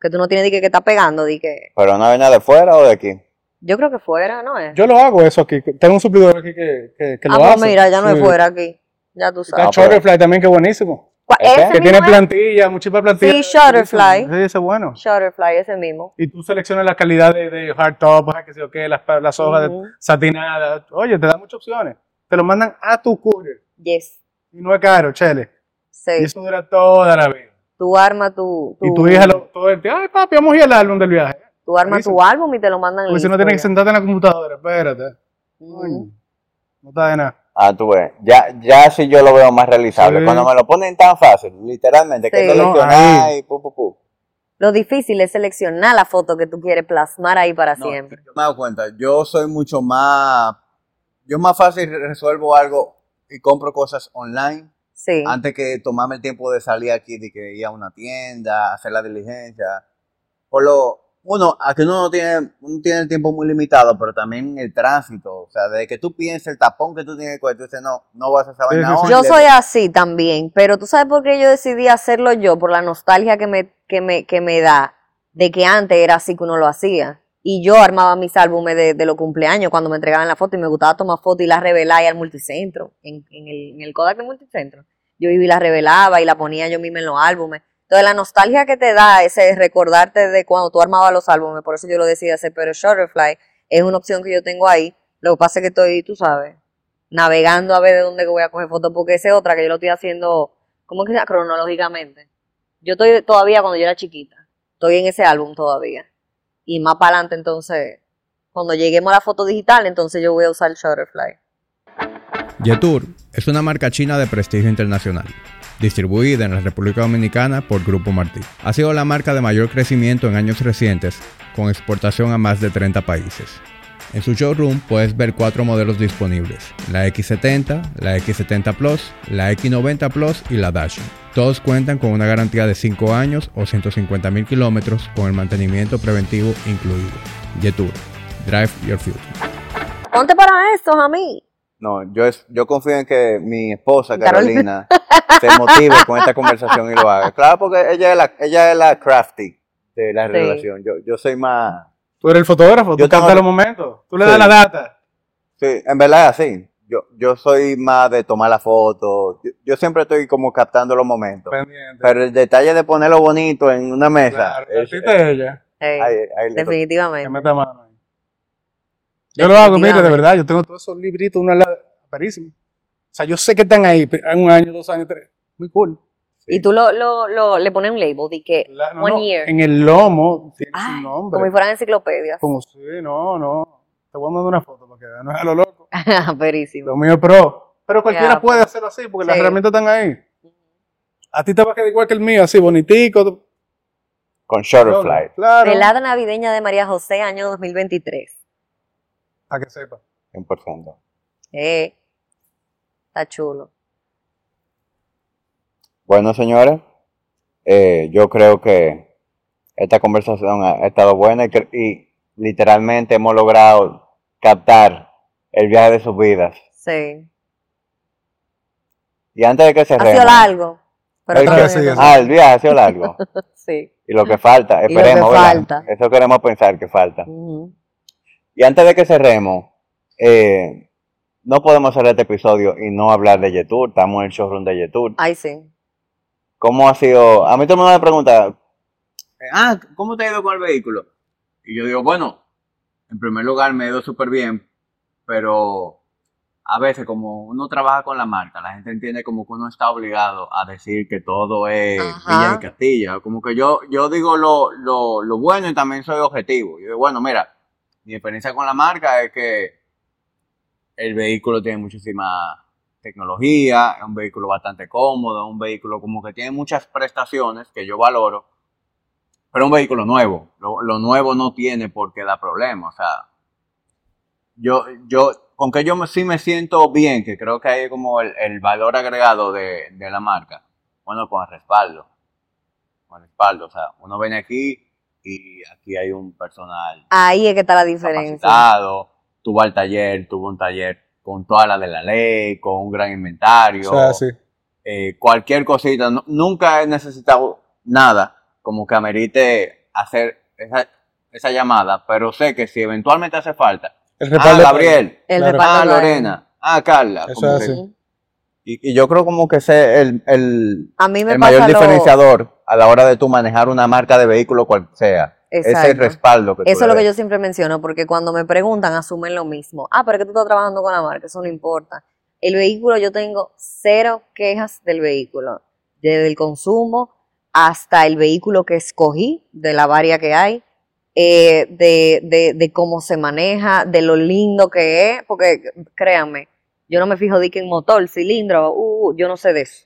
Que tú no tienes de que, que está pegando, que... Pero no viene de fuera o de aquí. Yo creo que fuera, ¿no es? Yo lo hago eso aquí. Tengo un suplidor aquí que, que, que ah, lo pues hace. mira, ya no Sí. es fuera aquí. Ya tú Está sabes. Ah, Shutterfly también, que buenísimo. ¿Cuál- ¿Ese? ¿Ese Que tiene es? plantilla, muchísimas plantillas. Sí, Shutterfly. Sí, ese es bueno. Shutterfly, ese mismo. Y tú seleccionas la calidad de, de hardtop, que sé yo qué, las, las hojas satinadas. Oye, te da muchas opciones. Te lo mandan a tu courier. Yes. Y no es caro, chele. Sí. Y eso dura toda la vida. Tú armas tu, tu, Y tu hija lo, todo el tiempo, ay papi, vamos a ir al álbum del viaje. tú armas tu álbum y te lo mandan Porque si no tienes que sentarte en la computadora, espérate. Ujú. Coño, No está de nada. Ah, tú ves. Ya, ya sí yo lo veo más realizable. Sí. Cuando me lo ponen tan fácil, literalmente, que Sí. seleccionar No, y pu, pu, pu. Lo difícil es seleccionar la foto que tú quieres plasmar ahí para No, siempre. yo me he dado cuenta, yo soy mucho más, yo más fácil resuelvo algo y compro cosas online Sí. antes que tomarme el tiempo de salir aquí, de que ir a una tienda, hacer la diligencia. Por lo, uno, aquí uno no tiene, uno tiene el tiempo muy limitado, pero también el tránsito, o sea, desde que tú pienses el tapón que tú tienes que coger, tú dices, no, no vas a esa vaina sí, sí. hoy, Yo soy así también, pero tú sabes por qué yo decidí hacerlo yo, por la nostalgia que me, que me, que me da de que antes era así que uno lo hacía. Y yo armaba mis álbumes de, de los cumpleaños cuando me entregaban la foto y me gustaba tomar fotos y las revelaba ahí al multicentro, en, en el, en el Kodak del multicentro. Yo iba y las revelaba y la ponía yo misma en los álbumes. Entonces la nostalgia que te da ese recordarte de cuando tú armabas los álbumes, por eso yo lo decidí hacer, pero Shutterfly es una opción que yo tengo ahí. Lo que pasa es que estoy, tú sabes, navegando a ver de dónde voy a coger fotos, porque esa es otra que yo lo estoy haciendo, ¿cómo que se llama? Cronológicamente. Yo estoy todavía cuando yo era chiquita, estoy en ese álbum todavía. Y más para adelante, entonces, cuando lleguemos a la foto digital, entonces yo voy a usar Shutterfly. Yetur es una marca china de prestigio internacional, distribuida en la República Dominicana por Grupo Martí. Ha sido la marca de mayor crecimiento en años recientes, con exportación a más de 30 países. En su showroom puedes ver cuatro modelos disponibles, la X70, la X70 Plus, la X90 Plus y la Dash. Todos cuentan con una garantía de 5 años o 150 mil kilómetros con el mantenimiento preventivo incluido. Yetur, Drive Your Future. Ponte para esto. No, yo, es, yo confío en que mi esposa Carolina. Se motive con esta conversación y lo haga. Claro, porque ella es la, ella es la crafty de la Sí. relación. Yo, yo soy más... Tú eres el fotógrafo, Yo tú tengo- captas los momentos, tú le Sí. das la data. Sí, en verdad es así. Yo, yo soy más de tomar la foto. Yo, yo siempre estoy como captando los momentos. Pendiente. Pero el detalle de ponerlo bonito en una mesa. Claro, es- es ella. Hey, ahí- ahí le- Que definitivamente. Yo lo hago, mire, de verdad, yo tengo todos esos libritos, una la parísimo. O sea, yo sé que están ahí, en un año, dos años, tres. Muy cool. Y tú lo, lo, lo, le pones un label de que La- no, one no, year. En el lomo tiene Ay, su nombre. como si fueran enciclopedias. Como si, no, no. Te voy a mandar una foto para que veas, no es a lo loco. Perísimo. Lo mío es pro. Pero cualquiera puede pues. hacerlo así, porque las Sí. herramientas están ahí. A ti te va a quedar igual que el mío, así bonitico. Con Shutterfly. Claro. Velada navideña de María José, año 2023. Para que sepa. 100%. Eh, está chulo. Bueno, señores, eh, yo creo que esta conversación ha, estado buena y, y literalmente hemos logrado captar el viaje de sus vidas. Sí. Y antes de que Ha sido largo. Pero el que- Ah, sí, bien. sí. ah, el viaje ha sido largo. Sí. Y lo que falta, Y lo que esperemos, ¿verdad? falta. Eso queremos pensar que falta. Ujú. Y antes de que cerremos, eh, no podemos hacer este episodio y no hablar de Yetur. Estamos en el showroom de Yetur. Ay, sí. ¿Cómo ha sido? A mí todo el mundo me pregunta, ah, ¿cómo te ha ido con el vehículo? Y yo digo, bueno, en primer lugar me ha ido súper bien, pero a veces como uno trabaja con la marca, la gente entiende como que uno está obligado a decir que todo es Ajá. Villa y Castilla. Como que yo, yo digo lo, lo, lo bueno y también soy objetivo. Yo digo, bueno, mira, mi experiencia con la marca es que el vehículo tiene muchísima tecnología, es un vehículo bastante cómodo, un vehículo como que tiene muchas prestaciones que yo valoro, pero un vehículo nuevo. Lo, lo nuevo no tiene por qué dar problemas. O sea, yo, yo, con que yo me- sí me siento bien, que creo que hay como el, el valor agregado de, de la marca, bueno, con el respaldo. Con el respaldo, o sea, uno viene aquí y aquí hay un personal Ahí es que está la diferencia. capacitado, tuvo al taller, tuvo un taller con toda la de la ley, con un gran inventario, O sea, sí. eh, cualquier cosita. Nu- nunca he necesitado nada como que amerite hacer esa, esa llamada, pero sé que si eventualmente hace falta, El ah, Gabriel, El Claro. ah. Lorena, ah, Carla. Eso como es que- así. y, y yo creo como que ese es el, el, A mí me el pasa mayor lo- diferenciador a la hora de tú manejar una marca de vehículo cual sea. Ese Exacto. respaldo que tú Eso es lo que yo siempre menciono, porque cuando me preguntan, asumen lo mismo. Ah, pero es que tú estás trabajando con la marca, eso no importa. El vehículo, yo tengo cero quejas del vehículo, desde el consumo hasta el vehículo que escogí, de la varia que hay, eh, de, de, de cómo se maneja, de lo lindo que es, porque créanme, yo no me fijo de que en motor, cilindro, uh, yo no sé de eso.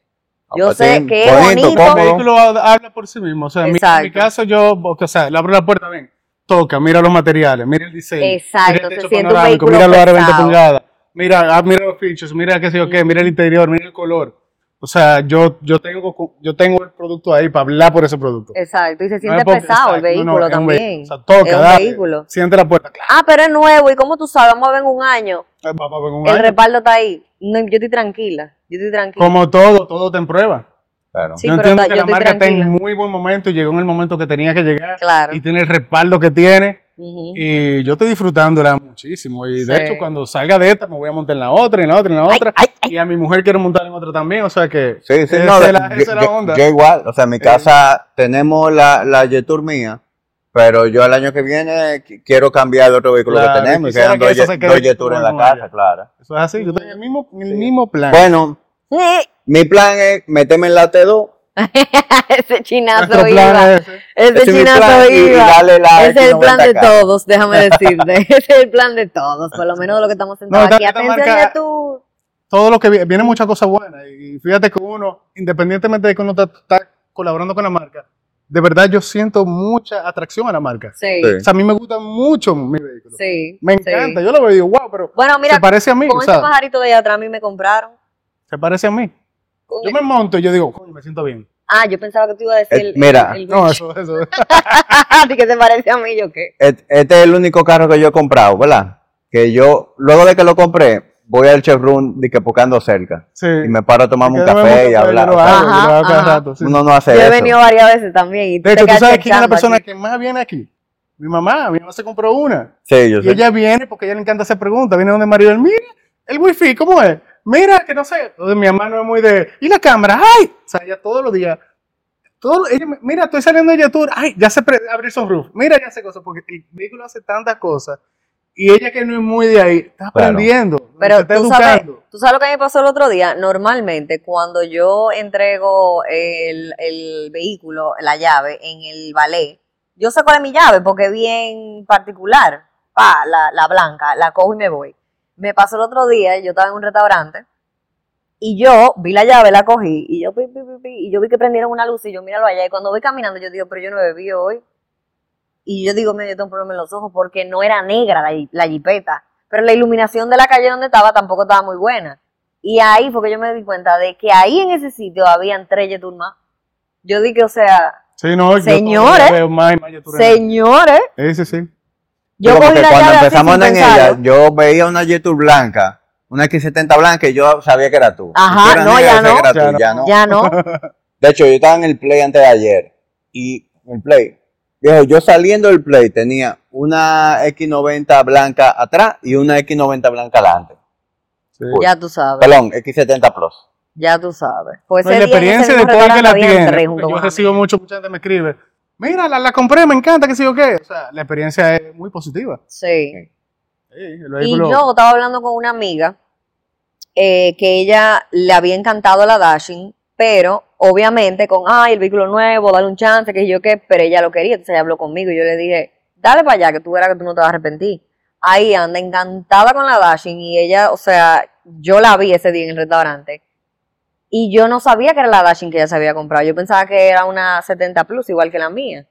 Yo sé que es bonito, bonito. El vehículo habla por sí mismo. O sea, en mi- en mi Exacto. caso yo, o sea, le abro la puerta, ven, toca, mira los materiales, mira el diseño. Exacto, mira el se techo siente un panorámico, vehículo mira los aros 20 pesado. pulgadas, mira, ah, mira los features, mira qué sé yo qué, mira el interior, mira el color. O sea, yo, yo tengo, yo tengo el producto ahí para hablar por ese producto. Exacto, y se siente porque- pesado el exacto, no, no, vehículo también. vehículo. O sea, toca, dale, vehículo. Siente la puerta, claro. Ah, pero es nuevo, ¿y cómo tú sabes? Vamos a ver en un año. eh, un El año. respaldo está ahí. No, yo estoy tranquila, yo estoy tranquila. Como todo, todo te en prueba. Claro. Sí, yo entiendo que yo la marca está en muy buen momento y llegó en el momento que tenía que llegar. Claro. Y tiene el respaldo que tiene. Y yo estoy disfrutándola muchísimo. Y de Sí. hecho, cuando salga de esta, me voy a montar en la otra, en la otra, en la otra. ay, ay. Y a mi mujer quiero montar en otra también. O sea que. Sí, sí, esa no, es la, yo, esa es la yo- onda. yo igual, o sea, en mi casa tenemos la, la Yetur mía, pero yo el año que viene qu- quiero cambiar de otro vehículo Claro, que tenemos y quedan que dos, quede dos Yetur en la casa, claro. Eso es así. Yo tengo el mismo, el mismo plan. Bueno, mi plan es meterme en la T2, Ese chinazo iba. es ese. Ese chinazo iba. es el plan de X90K. todos, déjame decirte. Ese es el plan de todos, por lo menos de lo que estamos sentados esta- aquí. Atención tú. Todo lo que viene, viene muchas cosas buenas. Y fíjate que uno, independientemente de que uno está, está colaborando con la marca, de verdad yo siento mucha atracción a la marca. Sí, Sí. O sea, a mí me gusta mucho mi vehículo. sí. Me sí. encanta. Yo lo veo y digo, wow, pero Bueno, mira, se parece a mí. con o ese sea, pajarito de allá atrás a mí me compraron. se parece a mí. Yo el- me monto y yo digo, coño, me siento bien. Ah, yo pensaba que tú ibas a decir Eh, el, mira. el, el No, eso, eso. ¿A ti que se parece a mí, yo qué? Et- Este es el único carro que yo he comprado, ¿verdad? Que yo, luego de que lo compré, voy al showroom de que porque ando cerca. Sí. Y me paro a tomarme un café y hablar. Uno no hace Yo he eso. venido varias veces también. Y De te hecho, ¿tú sabes quién es la persona aquí. que más viene aquí? Mi mamá. Mi mamá se compró una. Sí, yo Y sé. ella viene porque a ella le encanta hacer preguntas. Viene donde Maribel, mira, el wifi, ¿cómo es? Mira, que no sé. Entonces mi mamá no es muy de, ¿y la cámara? ¡Ay! O sea, ella todos los días, todo, ella, mira, estoy saliendo de YouTube, ¡ay! Ya sé pre- abrir sunroof. Mira, ya sé cosas, porque el vehículo hace tantas cosas. Y ella que no es muy de ahí, está Claro. aprendiendo, se Pero está tú sabes, educando. tú sabes lo que me pasó el otro día. Normalmente, cuando yo entrego el, el vehículo, la llave, en el ballet, yo sé cuál es mi llave porque es bien particular. Pa, la, la blanca, la cojo y me voy. Me pasó el otro día, yo estaba en un restaurante y yo vi la llave, la cogí y yo, pi, pi, pi, pi, y yo vi que prendieron una luz y yo míralo allá. Y cuando voy caminando, yo digo, pero yo no bebí hoy. Y yo digo, medio tengo un problema en los ojos porque no era negra la, la jipeta. Pero la iluminación de la calle donde estaba tampoco estaba muy buena. Y ahí fue que yo me di cuenta de que ahí en ese sitio habían tres Yetur más. Yo dije, o sea, Sí, no, yo Señores, veo más y más señores, Sí, sí, sí. yo como que cuando empezamos en ella, yo veía una Yetur blanca, una X70 blanca y yo sabía que era tú. Ajá, eras no, negra, ya yo sabía no. que era tú, Ya ya no. Ya no. De hecho, yo estaba en el play antes de ayer y en el play, viejo, yo saliendo del play tenía una X90 blanca atrás y una X90 blanca adelante. Sí. Ya tú sabes, Perdón, X70 Plus. ya tú sabes. Pues No, la experiencia de todo el que la tiene. Yo recibo mucho, mucha gente me escribe, mira, la, la compré, me encanta, que sé yo qué. O sea, la experiencia es muy positiva. Sí. Sí, Y yo estaba hablando con una amiga eh, que ella le había encantado la Dashing, pero obviamente con, ay, el vehículo nuevo, dale un chance, que yo qué, pero ella lo quería, entonces ella habló conmigo y yo le dije, dale para allá, que tú verás que tú no te vas a arrepentir. Ahí anda encantada con la Dashing y ella, o sea, yo la vi ese día en el restaurante y yo no sabía que era la Dashing que ella se había comprado, yo pensaba que era una 70 Plus igual que la mía.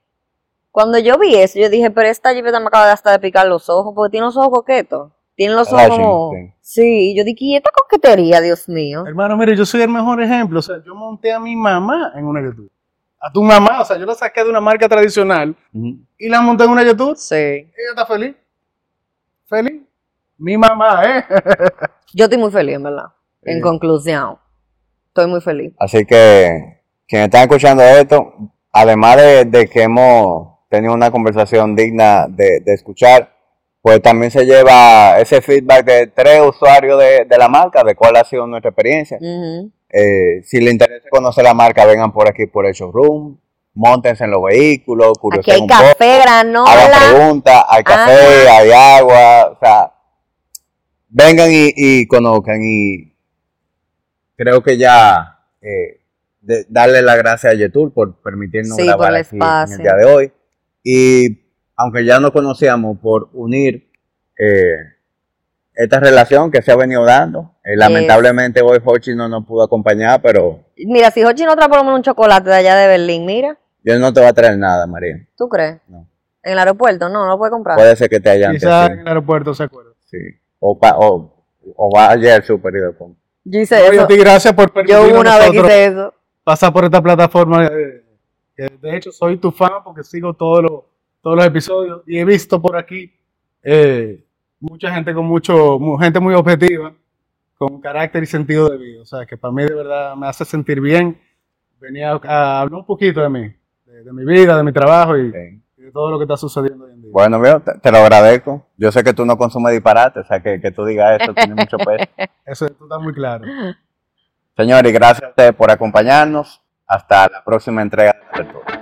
Cuando yo vi eso, yo dije, pero esta jipeta me acaba de hasta de picar los ojos, porque tiene los ojos coquetos. Tiene los ojos sí. Yo dije, ¿y esta coquetería, Dios mío? Hermano, mire, yo soy el mejor ejemplo. O sea, yo monté a mi mamá en una YouTube. a tu mamá. O sea, yo la saqué de una marca tradicional y la monté en una YouTube. Sí. Ella está feliz. Feliz. Mi mamá, ¿eh? Yo estoy muy feliz, en verdad. En conclusión. Estoy muy feliz. Así que quienes están escuchando esto, además de, de que hemos tenido una conversación digna de, de escuchar, pues también se lleva ese feedback de tres usuarios de, de la marca, de cuál ha sido nuestra experiencia. Eh, si les interesa conocer la marca, vengan por aquí por el showroom, montense en los vehículos, Aquí curiosen hay un café, poco, hagan granola. preguntas, hay café, Ajá. hay agua, o sea, vengan y, y conozcan y creo que ya eh, de- darle las gracias a Yetur por permitirnos Sí, grabar por el aquí en el día de hoy y aunque ya nos conocíamos por unir eh, esta relación que se ha venido dando, eh, lamentablemente hoy Hochi no nos pudo acompañar, pero Mira, si Hochi no trae por lo menos un chocolate de allá de Berlín, mira, yo no te voy a traer nada, María. ¿tú crees? No. En el aeropuerto, no, no lo puede comprar. Puede ser que te hayan Quizás sí, en el aeropuerto se acuerda. sí. O, pa- o, o vaya al super y. Yo hice Oye, eso. a ti gracias por Yo permitirnos una vez hice eso. pasar por esta plataforma. eh, de hecho, soy tu fan porque sigo todos los, todos los episodios y he visto por aquí eh, mucha gente con mucho, mu- gente muy objetiva, con carácter y sentido de vida. O sea, que para mí de verdad me hace sentir bien. Venía a, hablar un poquito de mí, de, de mi vida, de mi trabajo y, Sí. y de todo lo que está sucediendo hoy en día. Bueno, veo, te, te lo agradezco. Yo sé que tú no consumes disparate, o sea, que, que tú digas eso tiene mucho peso. Eso está muy claro. Señores, gracias a ustedes por acompañarnos. Hasta la próxima entrega de Retorno.